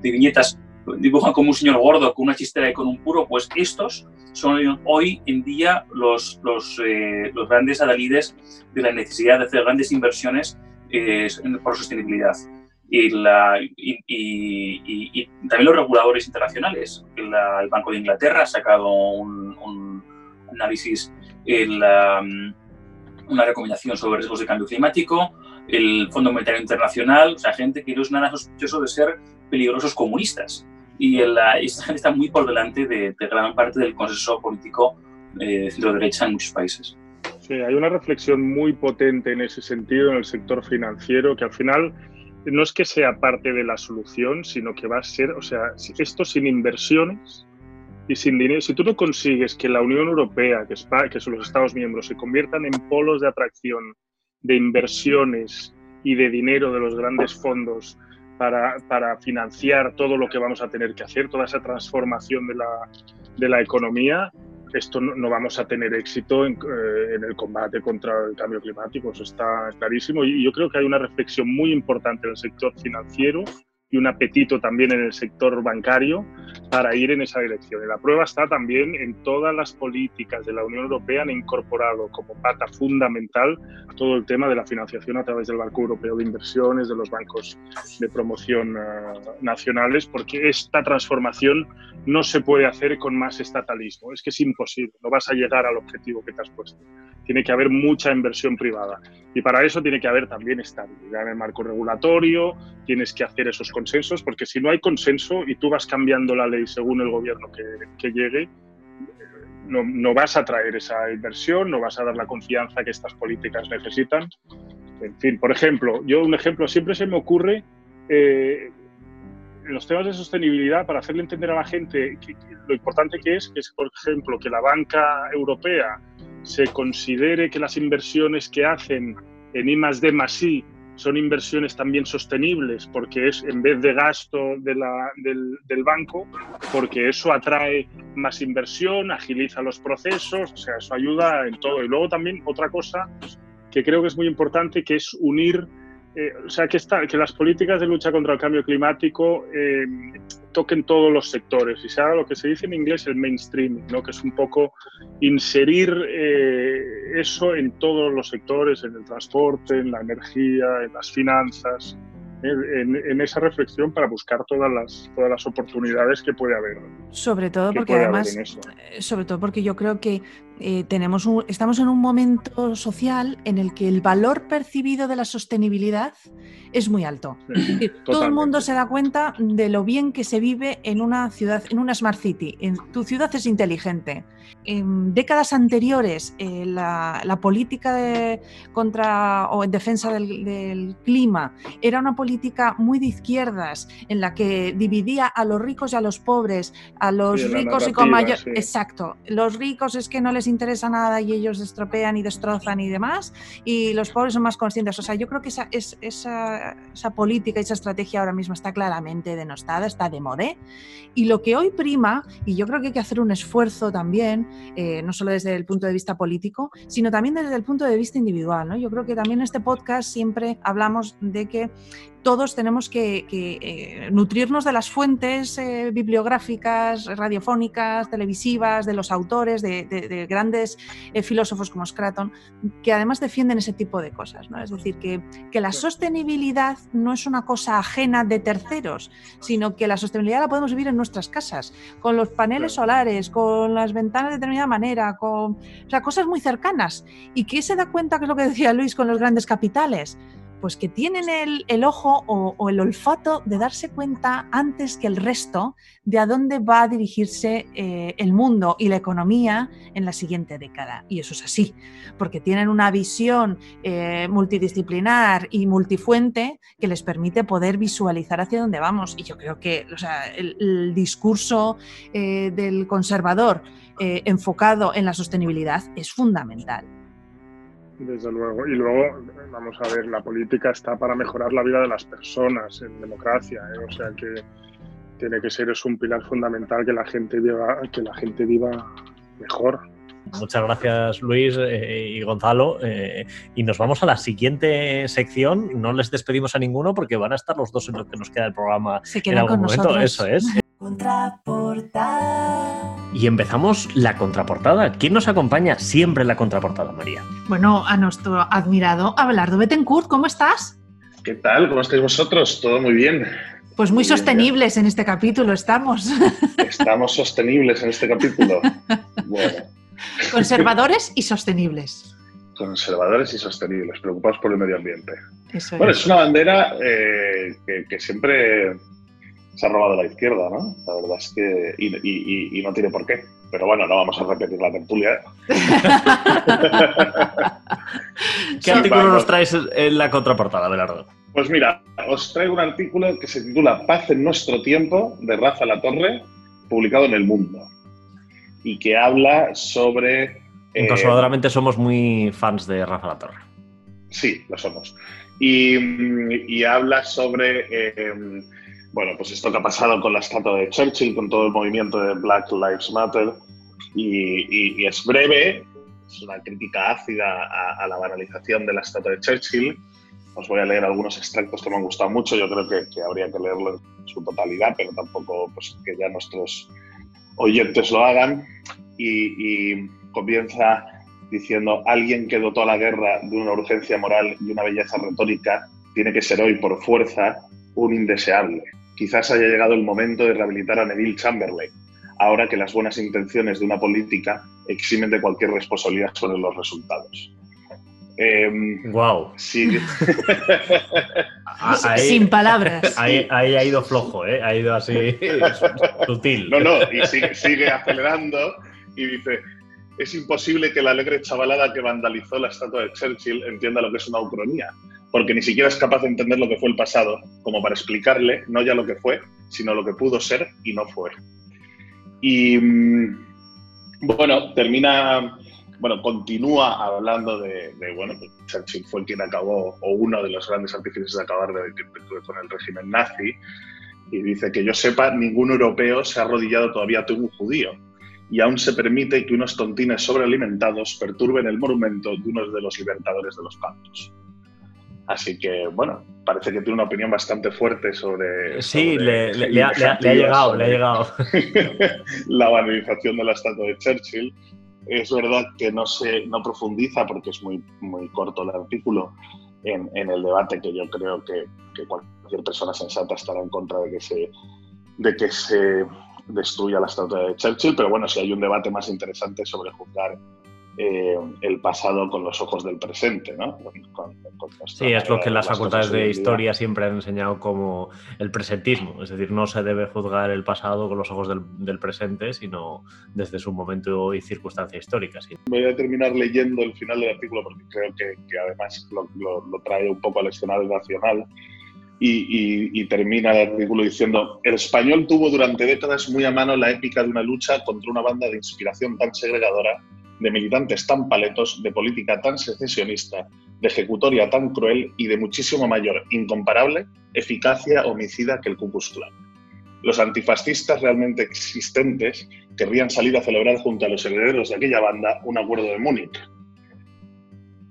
de viñetas, dibujan como un señor gordo con una chistera y con un puro, pues estos son hoy en día los, los, eh, los grandes adalides de la necesidad de hacer grandes inversiones eh, por sostenibilidad. Y, la, y, y, también los reguladores internacionales. El, el, Banco de Inglaterra ha sacado un, un análisis, el, una recomendación sobre riesgos de cambio climático, el Fondo Monetario Internacional, o sea, gente que no es nada sospechoso de ser peligrosos comunistas. Y esta gente está muy por delante de, gran parte del consenso político eh, de centro-derecha en muchos países. Sí, hay una reflexión muy potente en ese sentido en el sector financiero, que al final no es que sea parte de la solución, sino que va a ser, o sea, esto sin inversiones y sin dinero, si tú no consigues que la Unión Europea, que, son los Estados miembros, se conviertan en polos de atracción de inversiones y de dinero de los grandes fondos para, para financiar todo lo que vamos a tener que hacer, toda esa transformación de la, de la economía, esto no, vamos a tener éxito en, eh, en, el combate contra el cambio climático, eso está clarísimo. Y yo creo que hay una reflexión muy importante en el sector financiero y un apetito también en el sector bancario para ir en esa dirección. Y la prueba está también en todas las políticas de la Unión Europea han incorporado como pata fundamental todo el tema de la financiación a través del Banco Europeo de Inversiones, de los bancos de promoción uh, nacionales, porque esta transformación no se puede hacer con más estatalismo. Es que es imposible, no vas a llegar al objetivo que te has puesto. Tiene que haber mucha inversión privada. Y para eso tiene que haber también estabilidad en el marco regulatorio, tienes que hacer esos consensos, porque si no hay consenso y tú vas cambiando la ley según el gobierno que, que llegue, no, no, vas a traer esa inversión, no vas a dar la confianza que estas políticas necesitan. En fin, por ejemplo, yo un ejemplo siempre se me ocurre eh, en los temas de sostenibilidad para hacerle entender a la gente lo importante que es, que es, por ejemplo, que la banca europea se considere que las inversiones que hacen en I D I son inversiones también sostenibles, porque es en vez de gasto de la, del, del, banco, porque eso atrae más inversión, agiliza los procesos, o sea, eso ayuda en todo. Y luego también otra cosa que creo que es muy importante, que es unir eh, o sea, que, está, que las políticas de lucha contra el cambio climático eh, toquen todos los sectores y se haga lo que se dice en inglés el mainstream, ¿no? que es un poco inserir eh, eso en todos los sectores, en el transporte, en la energía, en las finanzas, en, esa reflexión para buscar todas las, todas las oportunidades que puede haber. Sobre todo porque además, sobre todo porque yo creo que eh, tenemos estamos en un momento social en el que el valor percibido de la sostenibilidad es muy alto. todo el mundo se da cuenta de lo bien que se vive en una ciudad, en una smart city. En, tu ciudad es inteligente. En décadas anteriores, eh, la, política de, contra o en defensa del, clima era una política muy de izquierdas, en la que dividía a los ricos y a los pobres, a los ricos y con mayor. Exacto. Los ricos es que no les interesa nada y ellos estropean y destrozan y demás, y los pobres son más conscientes. O sea, yo creo que esa, es, esa, esa política y esa estrategia ahora mismo está claramente denostada, está de moda. Y lo que hoy prima, y yo creo que hay que hacer un esfuerzo también, eh, no solo desde el punto de vista político, sino también desde el punto de vista individual. ¿no? Yo creo que también en este podcast siempre hablamos de que todos tenemos que, eh, nutrirnos de las fuentes eh, bibliográficas, radiofónicas, televisivas, de los autores, de, grandes eh, filósofos como Scraton, que además defienden ese tipo de cosas. ¿no? Es decir, que, que, la sostenibilidad no es una cosa ajena de terceros, sino que la sostenibilidad la podemos vivir en nuestras casas, con los paneles solares, con las ventanas de determinada manera, con o sea, cosas muy cercanas. ¿Y que se da cuenta, que es lo que decía Luis, con los grandes capitales? Pues que tienen el, ojo o, el olfato de darse cuenta antes que el resto de a dónde va a dirigirse eh, el mundo y la economía en la siguiente década. Y eso es así, porque tienen una visión eh, multidisciplinar y multifuente que les permite poder visualizar hacia dónde vamos. Y yo creo que el, discurso eh, del conservador enfocado en la sostenibilidad es fundamental. Desde luego. Y luego, vamos a ver, la política está para mejorar la vida de las personas en democracia. ¿eh? O sea que tiene que ser es un pilar fundamental que la gente viva, que la gente viva mejor. Muchas gracias Luis eh, y Gonzalo. Eh, y nos vamos a la siguiente sección. No les despedimos a ninguno porque van a estar los dos en lo que nos queda el programa. Se quedan con Nosotros. Eso es. Contraportada. Y empezamos la contraportada. ¿Quién nos acompaña siempre en la contraportada, María? Bueno, a nuestro admirado Abelardo Betancourt, ¿cómo estás? ¿Qué tal? ¿Cómo estáis vosotros? Todo muy bien. Pues muy, sostenibles en este capítulo estamos. Estamos sostenibles en este capítulo. Bueno. Conservadores y sostenibles. Conservadores y sostenibles, preocupados por el medio ambiente. bueno, es una bandera eh, que, siempre se ha robado la izquierda, ¿no? La verdad es que. Y, no tiene por qué. Pero bueno, no vamos a repetir la tertulia. ¿Qué artículo nos traes en la contraportada, Belardo? Pues mira, os traigo un artículo que se titula Paz en nuestro tiempo, de Rafa La Torre, publicado en El Mundo. Y que habla sobre. Eh, somos muy fans de Rafa La Torre. Sí, lo somos. Y, habla sobre. Eh, bueno, pues esto que ha pasado con la estatua de Churchill, con todo el movimiento de Black Lives Matter, y, es breve, es una crítica ácida a, la banalización de la estatua de Churchill. Os voy a leer algunos extractos que me han gustado mucho, yo creo que, habría que leerlo en su totalidad, pero tampoco pues, que ya nuestros oyentes lo hagan. Y, y comienza diciendo, alguien que dotó a la guerra de una urgencia moral y una belleza retórica tiene que ser hoy por fuerza un indeseable quizás haya llegado el momento de rehabilitar a Neville Chamberlain, ahora que las buenas intenciones de una política eximen de cualquier responsabilidad sobre los resultados. wow. Em, sí. Sin palabras. Ahí, ha ido flojo, ¿eh? ha ido así sutil. No, no, y sigue, sigue acelerando y dice, es imposible que la alegre chavalada que vandalizó la estatua de Churchill entienda lo que es una ucronía porque ni siquiera es capaz de entender lo que fue el pasado, como para explicarle no ya lo que fue, sino lo que pudo ser y no fue. Y mm, bueno, termina, bueno, continúa hablando de, bueno, Churchill fue quien acabó, o uno de los grandes artífices de acabar con el régimen nazi, y dice que yo sepa, ningún europeo se ha arrodillado todavía ante un judío, y aún se permite que unos tontines sobrealimentados perturben el monumento de uno de los libertadores de los campos. Así que, bueno, parece que tiene una opinión bastante fuerte sobre. Sí, le, ha, llegado, le ha llegado. la banalización de la estatua de Churchill. Es verdad que no se no profundiza, porque es muy, muy corto el artículo, en, el debate que yo creo que, cualquier persona sensata estará en contra de que se, de que se destruya la estatua de Churchill. Pero bueno, si hay un debate más interesante sobre juzgar eh, el pasado con los ojos del presente, ¿no? sí, es lo que las facultades de historia siempre han enseñado como el presentismo, es decir, no se debe juzgar el pasado con los ojos del, presente, sino desde su momento y circunstancia histórica. Voy a terminar leyendo el final del artículo porque creo que, además lo, trae un poco al escenario nacional. Y, termina el artículo diciendo, el español tuvo durante décadas muy a mano la épica de una lucha contra una banda de inspiración tan segregadora de militantes tan paletos, de política tan secesionista, de ejecutoria tan cruel y de muchísimo mayor, incomparable, eficacia homicida que el Ku. Los antifascistas realmente existentes querrían salir a celebrar junto a los herederos de aquella banda un acuerdo de Múnich.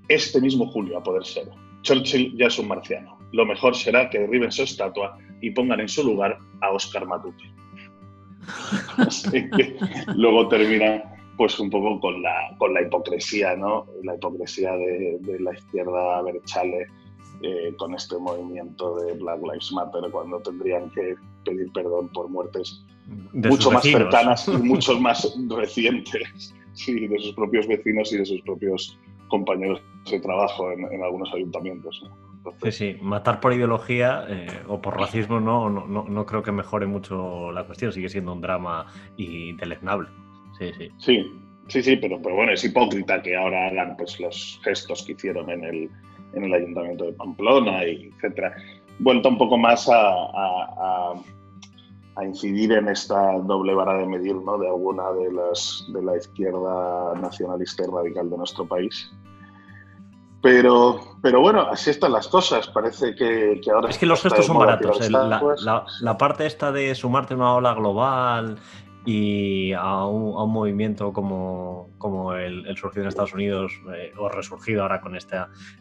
Este mismo julio, a poder ser. Churchill ya es un marciano. Lo mejor será que derriben su estatua y pongan en su lugar a Oscar Matute. luego termina pues un poco con la, con la hipocresía, ¿no? La hipocresía de, la izquierda Berchale eh, con este movimiento de Black Lives Matter cuando tendrían que pedir perdón por muertes mucho más cercanas y mucho más recientes, sí, de sus propios vecinos y de sus propios compañeros de trabajo en, algunos ayuntamientos. Sí, sí, matar por ideología eh, o por racismo no, no, no, no creo que mejore mucho la cuestión, sigue siendo un drama indeleznable. Sí, sí. Sí, pero, pero bueno, es hipócrita que ahora hagan pues, los gestos que hicieron en el, en el Ayuntamiento de Pamplona, y etcétera. Vuelta un poco más a, a, a, incidir en esta doble vara de medir ¿no? de alguna de las de la izquierda nacionalista y radical de nuestro país. Pero, pero bueno, así están las cosas. Parece que, que ahora. Es que los gestos son baratos. La, la, la, parte esta de sumarte a una ola global y a un, movimiento como, como el, surgido en Estados Unidos eh, o resurgido ahora con este,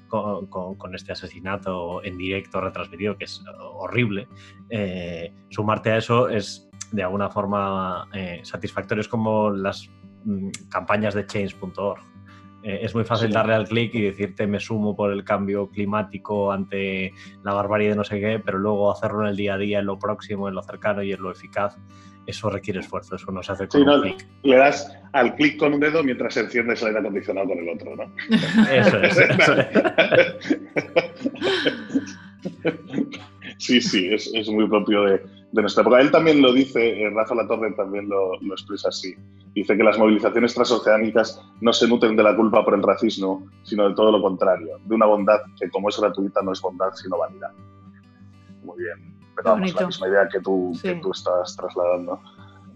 con, con, este asesinato en directo retransmitido, que es horrible, eh, sumarte a eso es de alguna forma eh, satisfactorio. Es como las mm, campañas de change.org. es muy fácil darle al clic y decirte me sumo por el cambio climático ante la barbarie de no sé qué, pero luego hacerlo en el día a día, en lo próximo, en lo cercano y en lo eficaz, eso requiere esfuerzo, eso no se hace con un clic. Le das al clic con un dedo mientras enciendes el aire acondicionado con el otro, ¿no? Eso es. Eso sí, sí, es, es, muy propio de, de, nuestra época. Él también lo dice, eh, Rafa Latorre también lo, lo, expresa así. Dice que las movilizaciones transoceánicas no se nutren de la culpa por el racismo, sino de todo lo contrario, de una bondad que como es gratuita no es bondad sino vanidad. Muy bien pero vamos, la misma idea que tú, que tú estás trasladando,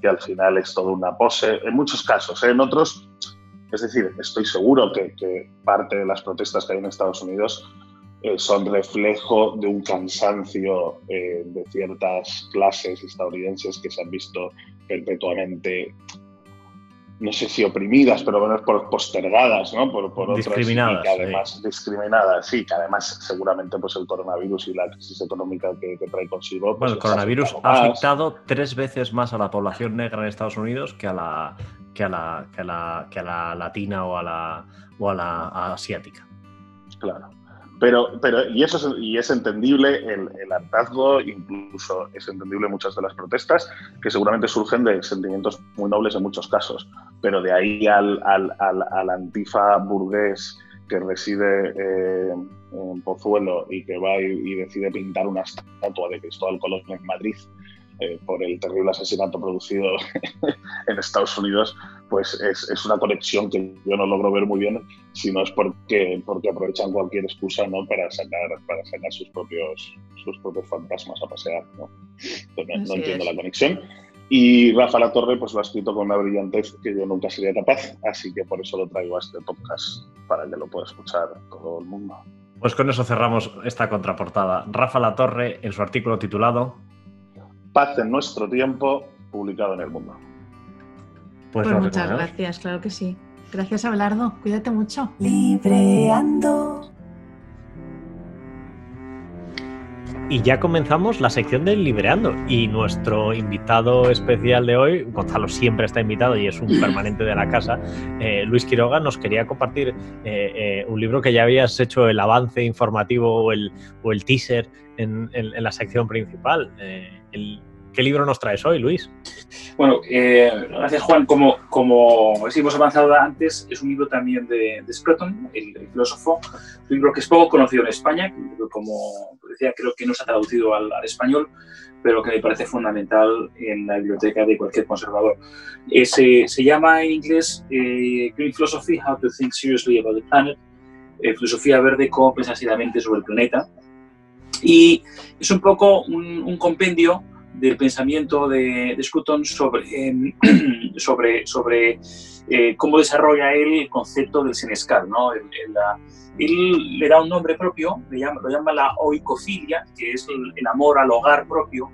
que al final es toda una pose, en muchos casos, ¿eh? en otros, es decir, estoy seguro que, que, parte de las protestas que hay en Estados Unidos son reflejo de un cansancio eh, de ciertas clases estadounidenses que se han visto perpetuamente no sé si oprimidas, pero bueno, por postergadas, ¿no? Por, por discriminadas. Además, discriminadas, sí, que además seguramente pues el coronavirus y la crisis económica que, trae consigo. Pues, bueno, el coronavirus ha afectado tres veces más a la población negra en Estados Unidos que a la, que a la, que a la, que a la latina o a la, o a la asiática. Claro. Pero, pero y eso es, y es entendible el, el, hartazgo, incluso es entendible muchas de las protestas, que seguramente surgen de sentimientos muy nobles en muchos casos, pero de ahí al, al, al, antifa burgués que reside eh, en Pozuelo y que va y, y, decide pintar una estatua de Cristóbal Colón en Madrid eh, por el terrible asesinato producido en Estados Unidos, pues es, es, una conexión que yo no logro ver muy bien, sino es porque, porque aprovechan cualquier excusa ¿no? para, sacar, para sacar sus propios, sus propios fantasmas a pasear. No, no, entiendo la conexión. Y Rafa La Torre pues lo ha escrito con una brillantez que yo nunca sería capaz, así que por eso lo traigo a este podcast, para que lo pueda escuchar todo el mundo. Pues con eso cerramos esta contraportada. Rafa La Torre, en su artículo titulado Paz en nuestro tiempo, publicado en el mundo. Pues, pues muchas gracias, claro que sí. Gracias, Abelardo. Cuídate mucho. Libreando. Y ya comenzamos la sección del Libreando. Y nuestro invitado especial de hoy, Gonzalo siempre está invitado y es un permanente de la casa, eh, Luis Quiroga, nos quería compartir eh, eh, un libro que ya habías hecho el avance informativo o el, o el teaser en, en, la sección principal. El, ¿Qué libro nos traes hoy, Luis? Bueno, eh, gracias Juan. Como, como hemos avanzado antes, es un libro también de, de Scruton, el, filósofo, un libro que es poco conocido en España, como decía, creo que no se ha traducido al, español, pero que me parece fundamental en la biblioteca de cualquier conservador. Eh, se, se, llama en inglés eh, Green Philosophy, How to Think Seriously About the Planet, Filosofía Verde, cómo pensar seriamente sobre el planeta. Y es un poco un, un compendio del pensamiento de, de sobre, em, sobre, sobre eh, cómo desarrolla él el concepto del senescal. ¿no? él le da un nombre propio, le llama, lo llama la oicofilia, que es el, amor al hogar propio,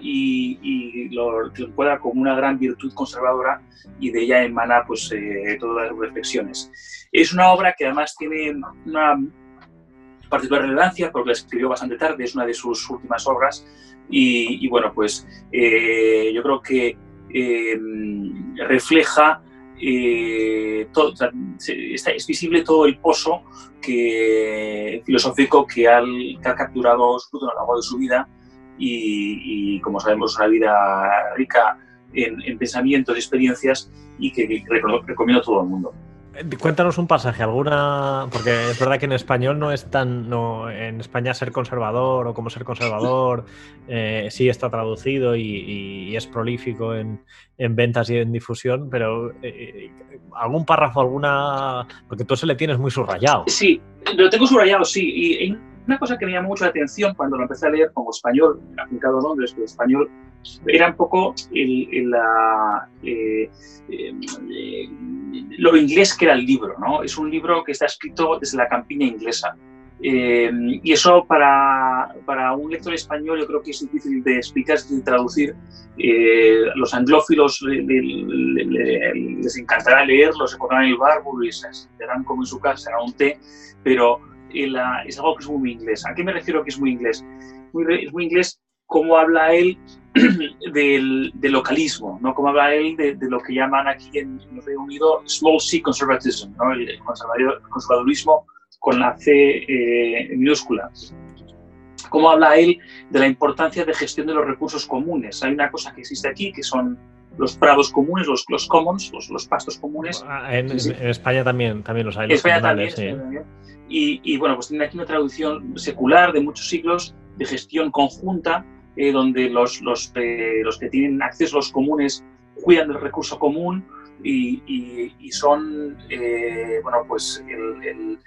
y, y lo, encuadra como una gran virtud conservadora y de ella emana pues, eh, todas las reflexiones. Es una obra que además tiene una particular relevancia porque la escribió bastante tarde, es una de sus últimas obras y, bueno, pues eh, yo creo que eh, refleja, eh, todo, es visible todo el pozo filosófico que, ha capturado Scruton a lo largo de su vida y, como sabemos, una vida rica en, en pensamientos y experiencias y que recomiendo a todo el mundo. Cuéntanos un pasaje, alguna. Porque es verdad que en español no es tan. No, en España ser conservador o como ser conservador eh, sí está traducido y, es prolífico en, ventas y en difusión, pero eh, algún párrafo, alguna. Porque tú se le tienes muy subrayado. Sí, lo tengo subrayado, sí. Y una cosa que me llamó mucho la atención cuando lo empecé a leer como español, aplicado a Londres, pero español, era un poco el, la, eh, eh, lo inglés que era el libro. ¿no? Es un libro que está escrito desde la campiña inglesa. Eh, y eso para, para, un lector español yo creo que es difícil de explicar, de traducir. los anglófilos les encantará leerlo, se pondrán el bárbaro y se sentarán como en su casa a un té, pero es algo que es muy inglés. ¿A qué me refiero que es muy inglés? es muy inglés cómo habla él del, localismo, ¿no? Cómo habla él de, lo que llaman aquí en, el Reino Unido small c conservatism, ¿no? el, conservadurismo con la C eh, minúscula. Cómo habla él de la importancia de gestión de los recursos comunes. Hay una cosa que existe aquí que son los prados comunes, los, los commons, los, pastos comunes. Ah, en, España también, también los hay. En España también, y, bueno, pues tiene aquí una traducción secular de muchos siglos de gestión conjunta, eh, donde los, los, eh, los, que tienen acceso a los comunes cuidan del recurso común y, y, son, eh, bueno, pues el,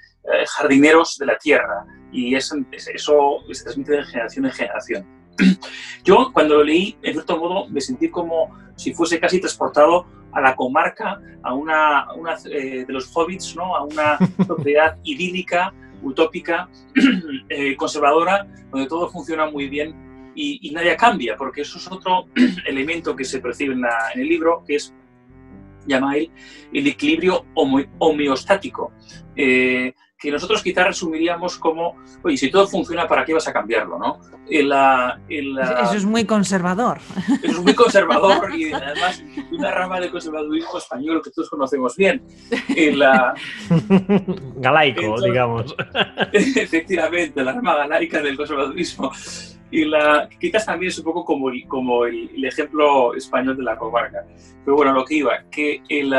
jardineros de la tierra. Y eso se transmite de generación en generación. Yo cuando lo leí, en cierto modo, me sentí como si fuese casi transportado a la comarca, a una, eh, de los hobbits, ¿no? a una propiedad idílica, utópica, eh, conservadora, donde todo funciona muy bien y, nadie cambia, porque eso es otro elemento que se percibe en, el libro, que es, llama él, el equilibrio homeostático. Eh, que nosotros quizás resumiríamos como, oye, si todo funciona, ¿para qué vas a cambiarlo? ¿no? Eso es muy conservador. Eso es muy conservador y además una rama del conservadurismo español que todos conocemos bien. La, Galaico, digamos. Efectivamente, la rama galaica del conservadurismo. Y la, quizás también es un poco como, el, como el, ejemplo español de la comarca. Pero bueno, lo que iba, que el,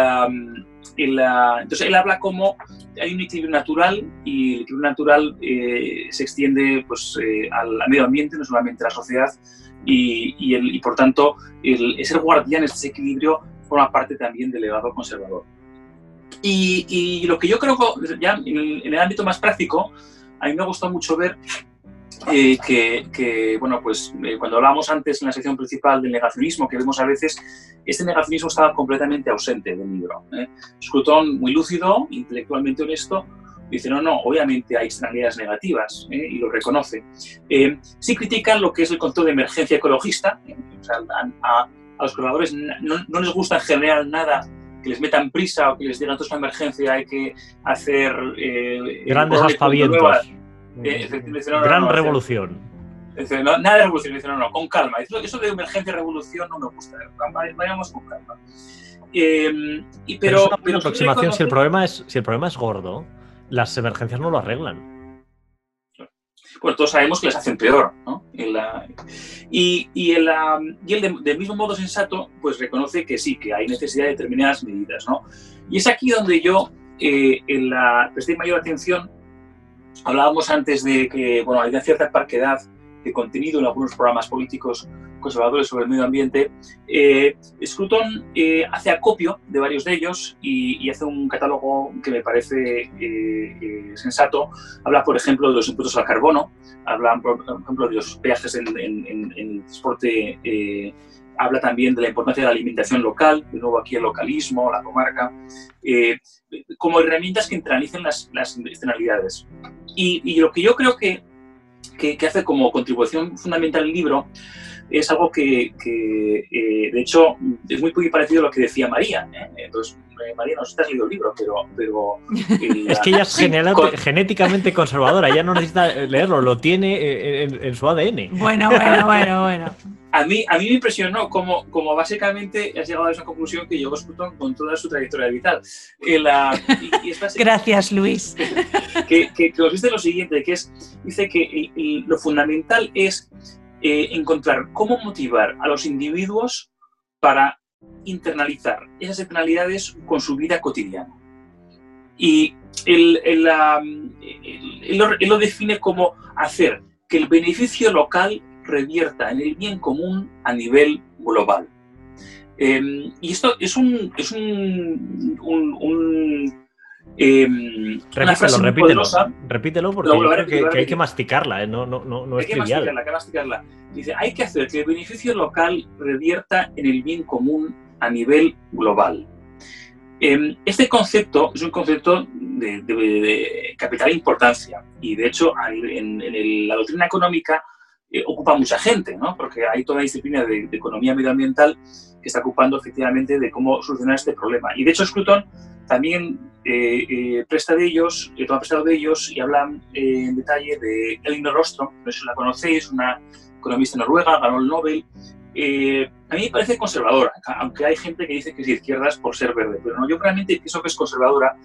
entonces él habla como hay un equilibrio natural y el equilibrio natural eh, se extiende pues, eh, al, medio ambiente, no solamente a la sociedad, y, y, el, y por tanto el, ser guardián de ese equilibrio forma parte también del legado conservador. Y, y, lo que yo creo ya en el, en el ámbito más práctico, a mí me ha gustado mucho ver eh, que, bueno, pues eh, cuando hablábamos antes en la sección principal del negacionismo que vemos a veces, este negacionismo estaba completamente ausente del libro. ¿eh? Scruton, muy lúcido, intelectualmente honesto, dice, no, no, obviamente hay externalidades negativas ¿eh? y lo reconoce. sí critican lo que es el concepto de emergencia ecologista, o sea, a, los colaboradores no, les gusta en general nada que les metan prisa o que les digan, esto es una emergencia, hay que hacer... Grandes aspavientos. Eh, Gran revolución. nada de revolución, dice, no, no, con calma. Eso, de emergencia revolución no me gusta. Vayamos con calma. Eh, y, pero, es una aproximación. Si el, problema es, si el problema es gordo, las emergencias no lo arreglan. Pues todos sabemos que les hacen peor. ¿no? Y, y, el, y el del mismo modo sensato, pues reconoce que sí, que hay necesidad de determinadas medidas, ¿no? Y es aquí donde yo eh, en la, presté mayor atención. Hablábamos antes de que, bueno, hay una cierta parquedad de contenido en algunos programas políticos conservadores sobre el medio ambiente, eh, Scruton eh, hace acopio de varios de ellos y, hace un catálogo que me parece eh, sensato. Habla, por ejemplo, de los impuestos al carbono, habla, por ejemplo, de los peajes en, el transporte, habla también de la importancia de la alimentación local, de nuevo aquí el localismo, la comarca, como herramientas que internalicen las, las externalidades. Y, lo que yo creo que, que, que hace como contribución fundamental el libro es algo que, eh, de hecho, es muy, muy parecido a lo que decía María. ¿eh? Entonces, eh, María, no sé si has leído el libro, pero... pero es que ella es genéticamente conservadora, ella no necesita leerlo, lo tiene en, su ADN. Bueno, bueno, bueno, bueno. A mí, a mí me impresionó cómo, como básicamente has llegado a esa conclusión que llegó Scruton con toda su trayectoria vital. La, Gracias, Luis. Que, que, que, os dice lo siguiente, que es, dice que lo fundamental es eh, encontrar cómo motivar a los individuos para internalizar esas externalidades con su vida cotidiana. Y él, lo, define como hacer que el beneficio local revierta en el bien común a nivel global. Em, y esto es un, es un, Em, repítelo, repítelo, repítelo porque creo que, hay que masticarla, ¿eh? no, no, no, es hay que Masticarla, hay que masticarla. Dice, hay que hacer que el beneficio local revierta en el bien común a nivel global. Em, este concepto es un concepto de, capital importancia y de hecho en, la doctrina económica eh, ocupa mucha gente, ¿no? porque hay toda la disciplina de, economía medioambiental que está ocupando efectivamente de cómo solucionar este problema. Y de hecho Scruton también eh, eh, presta de ellos, toma prestado de ellos y hablan en detalle de Elinor Ostrom, no sé si la conocéis, una economista noruega, ganó el Nobel. a mí me parece conservadora, aunque hay gente que dice que es de izquierdas por ser verde, pero no, yo realmente pienso que es conservadora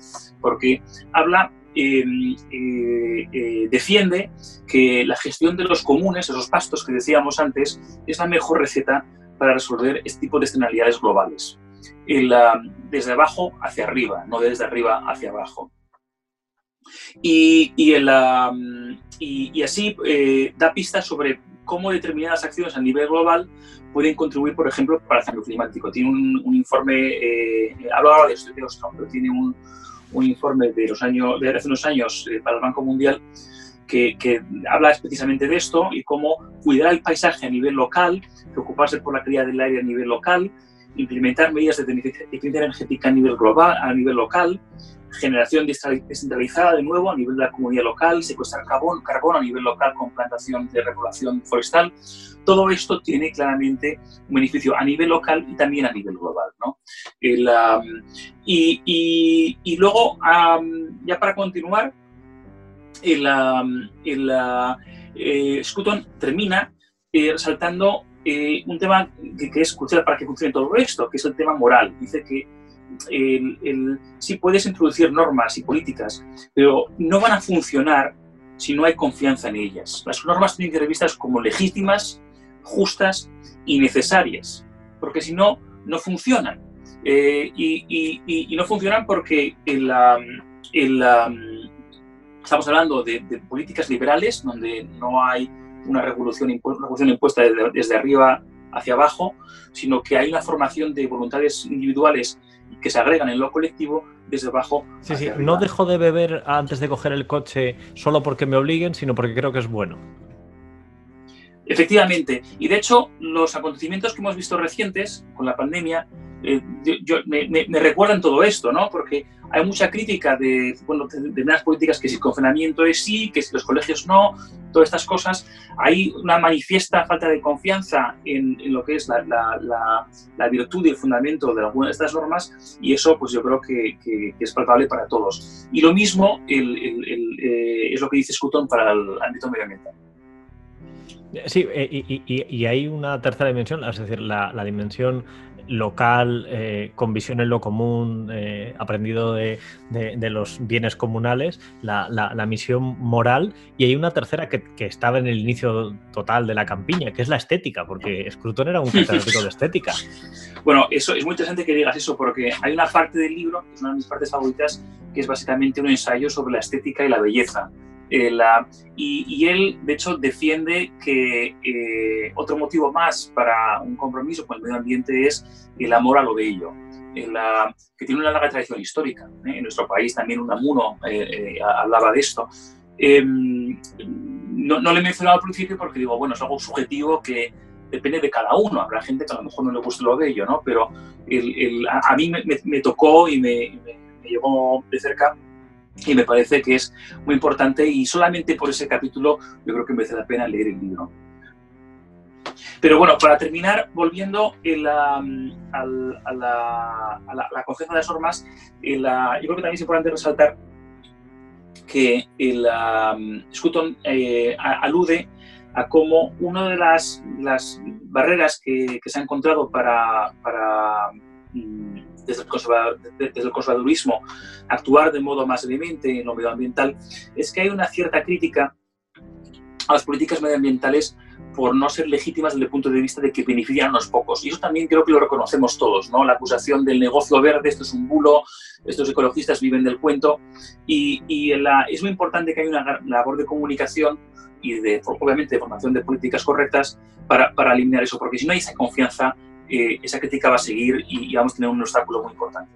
porque habla em, defiende que la gestión de los comunes, esos pastos que decíamos antes, es la mejor receta para resolver este tipo de escenarios globales desde abajo hacia arriba, no desde arriba hacia abajo. Y, así eh, da pistas sobre cómo determinadas acciones a nivel global pueden contribuir, por ejemplo, para el cambio climático. Tiene un, informe, eh, hablo de, de pero tiene un, un, informe de, los años, de hace unos años eh, para el Banco Mundial que, que, habla precisamente de esto y cómo cuidar el paisaje a nivel local, preocuparse por la calidad del aire a nivel local, implementar medidas de eficiencia energética a nivel global, a nivel local, generación descentralizada de nuevo a nivel de la comunidad local, secuestrar carbón, carbón a nivel local con plantación de repoblación forestal. Todo esto tiene claramente un beneficio a nivel local y también a nivel global. ¿no? Y, y, luego, ya para continuar, el, el eh, Scruton termina eh, resaltando eh, un tema que, es crucial para que funcione todo esto, que es el tema moral. Dice que el, sí puedes introducir normas y políticas, pero no van a funcionar si no hay confianza en ellas. Las normas tienen que ser vistas como legítimas, justas y necesarias, porque si no, no funcionan. Eh, y, no funcionan porque estamos hablando de, de políticas liberales donde no hay una revolución, impuesta desde, arriba hacia abajo, sino que hay una formación de voluntades individuales que se agregan en lo colectivo desde abajo. Sí, sí, no dejo de beber antes de coger el coche solo porque me obliguen, sino porque creo que es bueno. Efectivamente, y de hecho los acontecimientos que hemos visto recientes con la pandemia eh, yo, me, me, recuerdan todo esto, ¿no? Porque hay mucha crítica de, bueno, de, políticas que si el confinamiento es sí, que si los colegios no, todas estas cosas. Hay una manifiesta falta de confianza en, en lo que es la, la, la, virtud y el fundamento de algunas de estas normas y eso pues yo creo que, que, es palpable para todos. Y lo mismo el, el, eh, es lo que dice Scutton para el ámbito medioambiental. Sí, eh, y, y, y, hay una tercera dimensión, es decir, la, la dimensión local, eh, con visión en lo común, eh, aprendido de, los bienes comunales, la, misión moral, y hay una tercera que, estaba en el inicio total de la campiña, que es la estética, porque Scruton era un catedrático de estética. Bueno, eso es muy interesante que digas eso, porque hay una parte del libro, que es una de mis partes favoritas, que es básicamente un ensayo sobre la estética y la belleza. Eh, y, él, de hecho, defiende que eh, otro motivo más para un compromiso con el medio ambiente es el amor a lo bello, la, que tiene una larga tradición histórica. ¿eh? En nuestro país también Unamuno hablaba de esto. Em, no, no, le he mencionado al principio porque digo, bueno, es algo subjetivo que depende de cada uno. Habrá gente que a lo mejor no le gusta lo bello, ¿no? Pero el, a, mí me, me, tocó y me, me llevó de cerca y me parece que es muy importante y solamente por ese capítulo yo creo que merece la pena leer el libro. Pero bueno, para terminar, volviendo a, la, a, confianza de las normas, yo creo que también es importante resaltar que el um, eh, alude a cómo una de las, las barreras que, se ha encontrado para, para mm, desde el, conservadurismo actuar de modo más vehemente en lo medioambiental, es que hay una cierta crítica a las políticas medioambientales por no ser legítimas desde el punto de vista de que benefician a unos pocos. Y eso también creo que lo reconocemos todos, ¿no? La acusación del negocio verde, esto es un bulo, estos ecologistas viven del cuento. Y, es muy importante que haya una labor de comunicación y de, obviamente, de formación de políticas correctas para, para eliminar eso, porque si no hay esa confianza, eh, esa crítica va a seguir y, vamos a tener un obstáculo muy importante.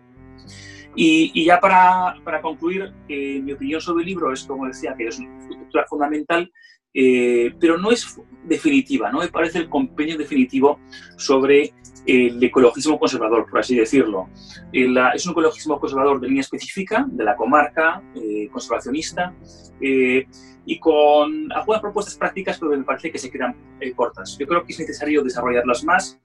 Y, ya para, para concluir, eh, mi opinión sobre el libro es, como decía, que es una estructura fundamental, eh, pero no es definitiva, no me parece el compendio definitivo sobre el ecologismo conservador, por así decirlo. es un ecologismo conservador de línea específica, de la comarca, conservacionista, y con algunas propuestas prácticas, pero me parece que se quedan eh, cortas. Yo creo que es necesario desarrollarlas más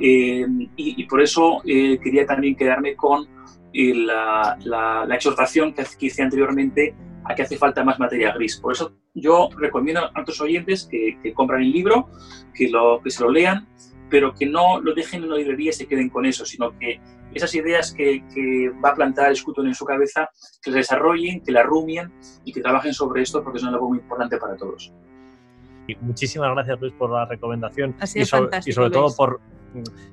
eh, y, por eso eh, quería también quedarme con la, la, exhortación que, hice anteriormente a que hace falta más materia gris. Por eso yo recomiendo a otros oyentes que, que compran el libro, que, lo, que se lo lean, pero que no lo dejen en la librería y se queden con eso, sino que esas ideas que, va a plantar Scruton en su cabeza, que las desarrollen, que las rumien y que trabajen sobre esto porque es algo muy importante para todos. muchísimas gracias Luis por la recomendación y, sobre, todo por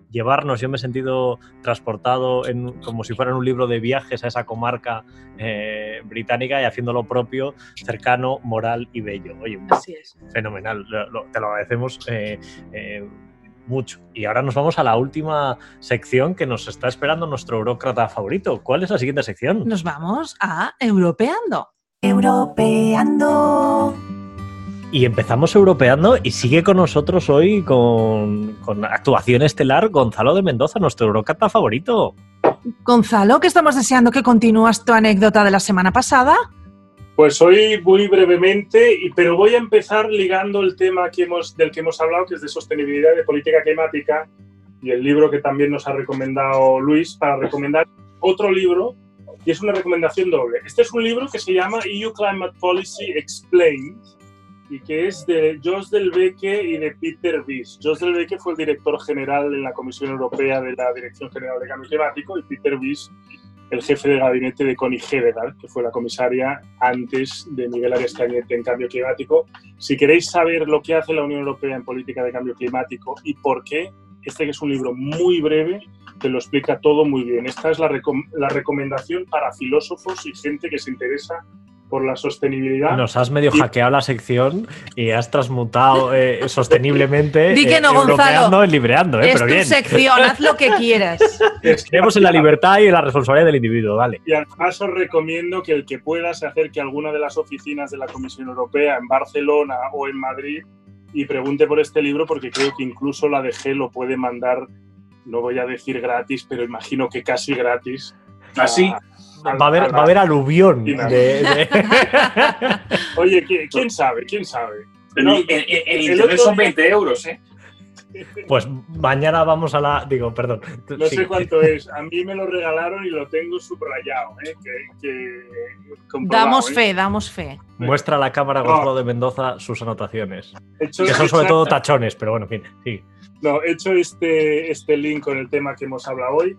llevarnos, yo me he sentido transportado en, como si fuera un libro de viajes a esa comarca eh, británica y haciendo lo propio, cercano, moral y bello. Oye, Así es. fenomenal, te lo agradecemos. Eh, eh, mucho. Y ahora nos vamos a la última sección que nos está esperando nuestro eurócrata favorito. ¿Cuál es la siguiente sección? Nos vamos a Europeando. Europeando. Y empezamos europeando y sigue con nosotros hoy con, con actuación estelar Gonzalo de Mendoza, nuestro eurocrata favorito. Gonzalo, que estamos deseando que continúas tu anécdota de la semana pasada. Pues hoy muy brevemente, pero voy a empezar ligando el tema que hemos, del que hemos hablado, que es de sostenibilidad de política climática, y el libro que también nos ha recomendado Luis, para recomendar otro libro, y es una recomendación doble. Este es un libro que se llama EU Climate Policy Explained, y que es de Jos Del Becque y de Peter Bies. Jos Del Becque fue el director general en la Comisión Europea de la Dirección General de Cambio Climático, y Peter Bies el jefe de gabinete de Connie Hedegaard, que fue la comisaria antes de Miguel Arias Cañete en cambio climático. Si queréis saber lo que hace la Unión Europea en política de cambio climático y por qué, este que es un libro muy breve, te lo explica todo muy bien. Esta es la, la recomendación para filósofos y gente que se interesa por la sostenibilidad. Nos has medio hackeado la sección y has transmutado eh, sosteniblemente. Di que no, eh, Gonzalo. En libreando, eh, es tu sección, haz lo que quieras. Creemos en la libertad y en la responsabilidad del individuo, vale. Y además os recomiendo que el que pueda se acerque a alguna de las oficinas de la Comisión Europea en Barcelona o en Madrid y pregunte por este libro porque creo que incluso la DG lo puede mandar, no voy a decir gratis, pero imagino que casi gratis. Así. ¿Ah, va a haber, va a haber aluvión. Oye, ¿quién sabe? ¿Quién sabe? el, internet son 20 euros, ¿eh? Pues mañana vamos a la. Digo, perdón. No sé cuánto es. A mí me lo regalaron y lo tengo subrayado. ¿eh? Que, damos ¿eh? fe, damos fe. Muestra a la cámara Gonzalo de Mendoza sus anotaciones. que son sobre todo tachones, pero bueno, en fin. Sí. No, he hecho este, este link con el tema que hemos hablado hoy.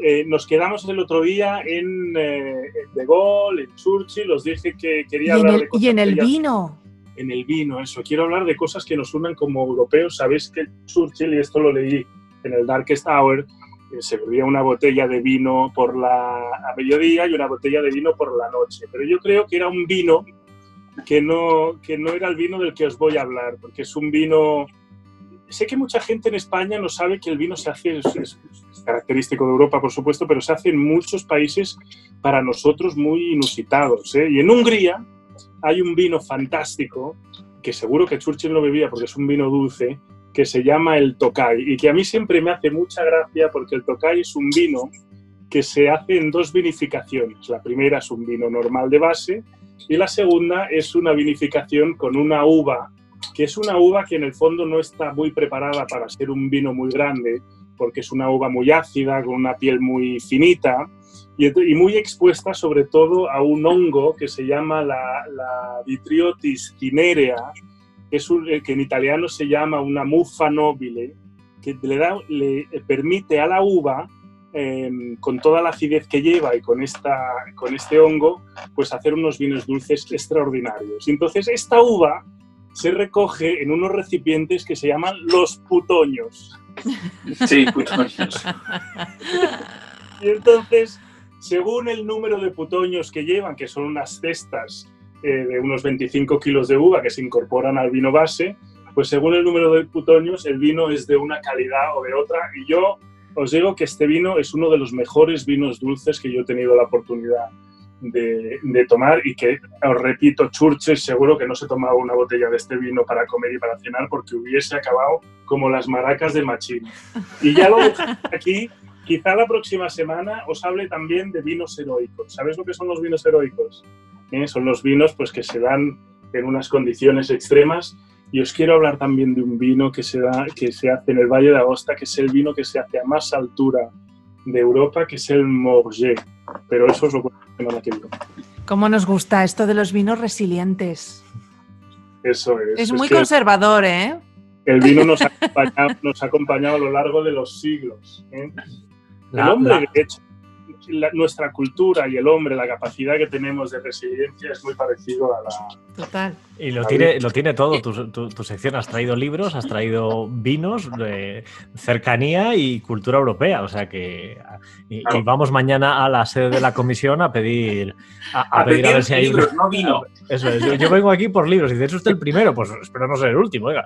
Eh, nos quedamos el otro día en, eh, De Gaulle, en Churchill. Os dije que quería hablar el, de cosas Y en el vino. en el vino, eso. Quiero hablar de cosas que nos unan como europeos. Sabéis que Churchill, y esto lo leí en el Darkest Hour, eh, se bebía una botella de vino por la, a mediodía y una botella de vino por la noche. Pero yo creo que era un vino que no, que no era el vino del que os voy a hablar, porque es un vino... Sé que mucha gente en España no sabe que el vino se hace, es, es- característico de Europa, por supuesto, pero se hace en muchos países para nosotros muy inusitados. ¿eh? Y en Hungría hay un vino fantástico, que seguro que Churchill no bebía porque es un vino dulce, que se llama el Tokai y que a mí siempre me hace mucha gracia porque el Tokai es un vino que se hace en dos vinificaciones. La primera es un vino normal de base y la segunda es una vinificación con una uva, que es una uva que en el fondo no está muy preparada para ser un vino muy grande, porque es una uva muy ácida, con una piel muy finita y, muy expuesta sobre todo a un hongo que se llama la, la Vitriotis cinerea, que, eh, en italiano se llama una muffa nobile, que le, da, le permite a la uva, eh, con toda la acidez que lleva y con, esta, con este hongo, pues hacer unos vinos dulces extraordinarios. Entonces, esta uva se recoge en unos recipientes que se llaman los putoños. Sí, putoños. Y entonces, según el número de putoños que llevan, que son unas cestas eh, de unos 25 kilos de uva que se incorporan al vino base, pues según el número de putoños, el vino es de una calidad o de otra. Y yo os digo que este vino es uno de los mejores vinos dulces que yo he tenido la oportunidad de, tomar y que, os repito, Churchill seguro que no se tomaba una botella de este vino para comer y para cenar porque hubiese acabado como las maracas de Machín. Y ya lo aquí. Quizá la próxima semana os hable también de vinos heroicos. ¿Sabéis lo que son los vinos heroicos? ¿Eh? Son los vinos pues, que se dan en unas condiciones extremas. Y os quiero hablar también de un vino que se, da, que se hace en el Valle de Aosta, que es el vino que se hace a más altura de Europa, que es el Morget. Pero eso os lo cuento la semana que viene. ¿Cómo nos gusta esto de los vinos resilientes? Eso es. Es muy que conservador, ¿eh? el vino nos ha, acompañado, nos ha acompañado a lo largo de los siglos. ¿eh? El hombre, la- de hecho, la- nuestra cultura y el hombre, la capacidad que tenemos de resiliencia es muy parecido a la... Total. Y lo tiene, lo tiene todo. Tu, tu- tu sección has traído libros, has traído vinos, eh, cercanía y cultura europea. O sea que. Y, vamos mañana a la sede de la comisión a pedir a, a A pedir a ver si hay libros, no vino. Eso es. Yo, yo vengo aquí por libros y dices, ¿es usted el primero? Pues espero no ser el último. Oiga.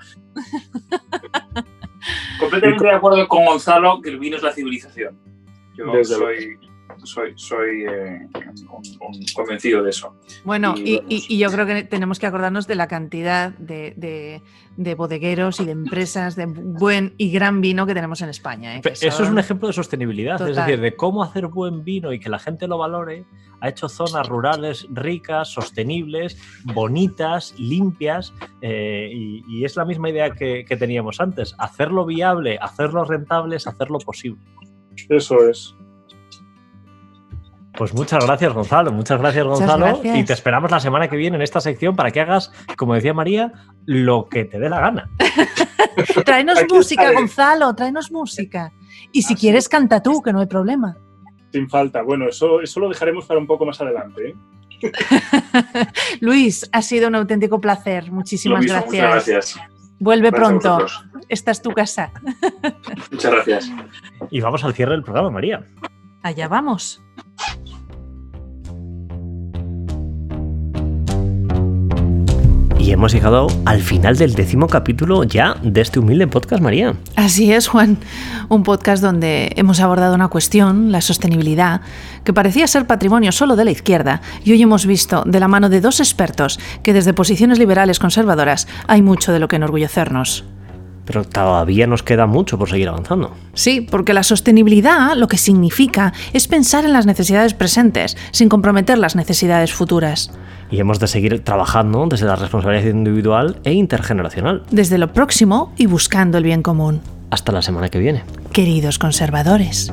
Completamente de acuerdo con Gonzalo que el vino es la civilización. Yo Desde soy, soy, soy eh, un, un convencido de eso. Bueno, Y y, yo creo que tenemos que acordarnos de la cantidad de, de- de bodegueros y de empresas de buen y gran vino que tenemos en España. ¿eh? Eso es un ejemplo de sostenibilidad, es decir, de cómo hacer buen vino y que la gente lo valore. Ha hecho zonas rurales ricas, sostenibles, bonitas, limpias, eh, y, y es la misma idea que, que teníamos antes: hacerlo viable, hacerlo rentable, es hacerlo posible. Eso es. Pues muchas gracias, Gonzalo. Muchas gracias, Muchas Gonzalo. gracias. Y te esperamos la semana que viene en esta sección para que hagas, como decía María, lo que te dé la gana. Tráenos Aquí música, estaré. Gonzalo, tráenos música. Y si Así quieres, es. canta tú, que no hay problema. Sin falta. Bueno, eso, eso lo dejaremos para un poco más adelante. ¿eh? Luis, ha sido un auténtico placer. Muchísimas mismo, gracias. Muchas gracias. Vuelve Gracias pronto. Esta es tu casa. Muchas gracias. Y vamos al cierre del programa, María. Allá vamos. Y hemos llegado al final del décimo capítulo ya de este humilde podcast, María. Así es, Juan. Un podcast donde hemos abordado una cuestión, la sostenibilidad, que parecía ser patrimonio solo de la izquierda, y hoy hemos visto, de la mano de dos expertos, que desde posiciones liberales conservadoras hay mucho de lo que enorgullecernos. Pero todavía nos queda mucho por seguir avanzando. Sí, porque la sostenibilidad lo que significa es pensar en las necesidades presentes, sin comprometer las necesidades futuras. Y hemos de seguir trabajando desde la responsabilidad individual e intergeneracional. Desde lo próximo y buscando el bien común. Hasta la semana que viene. Queridos conservadores.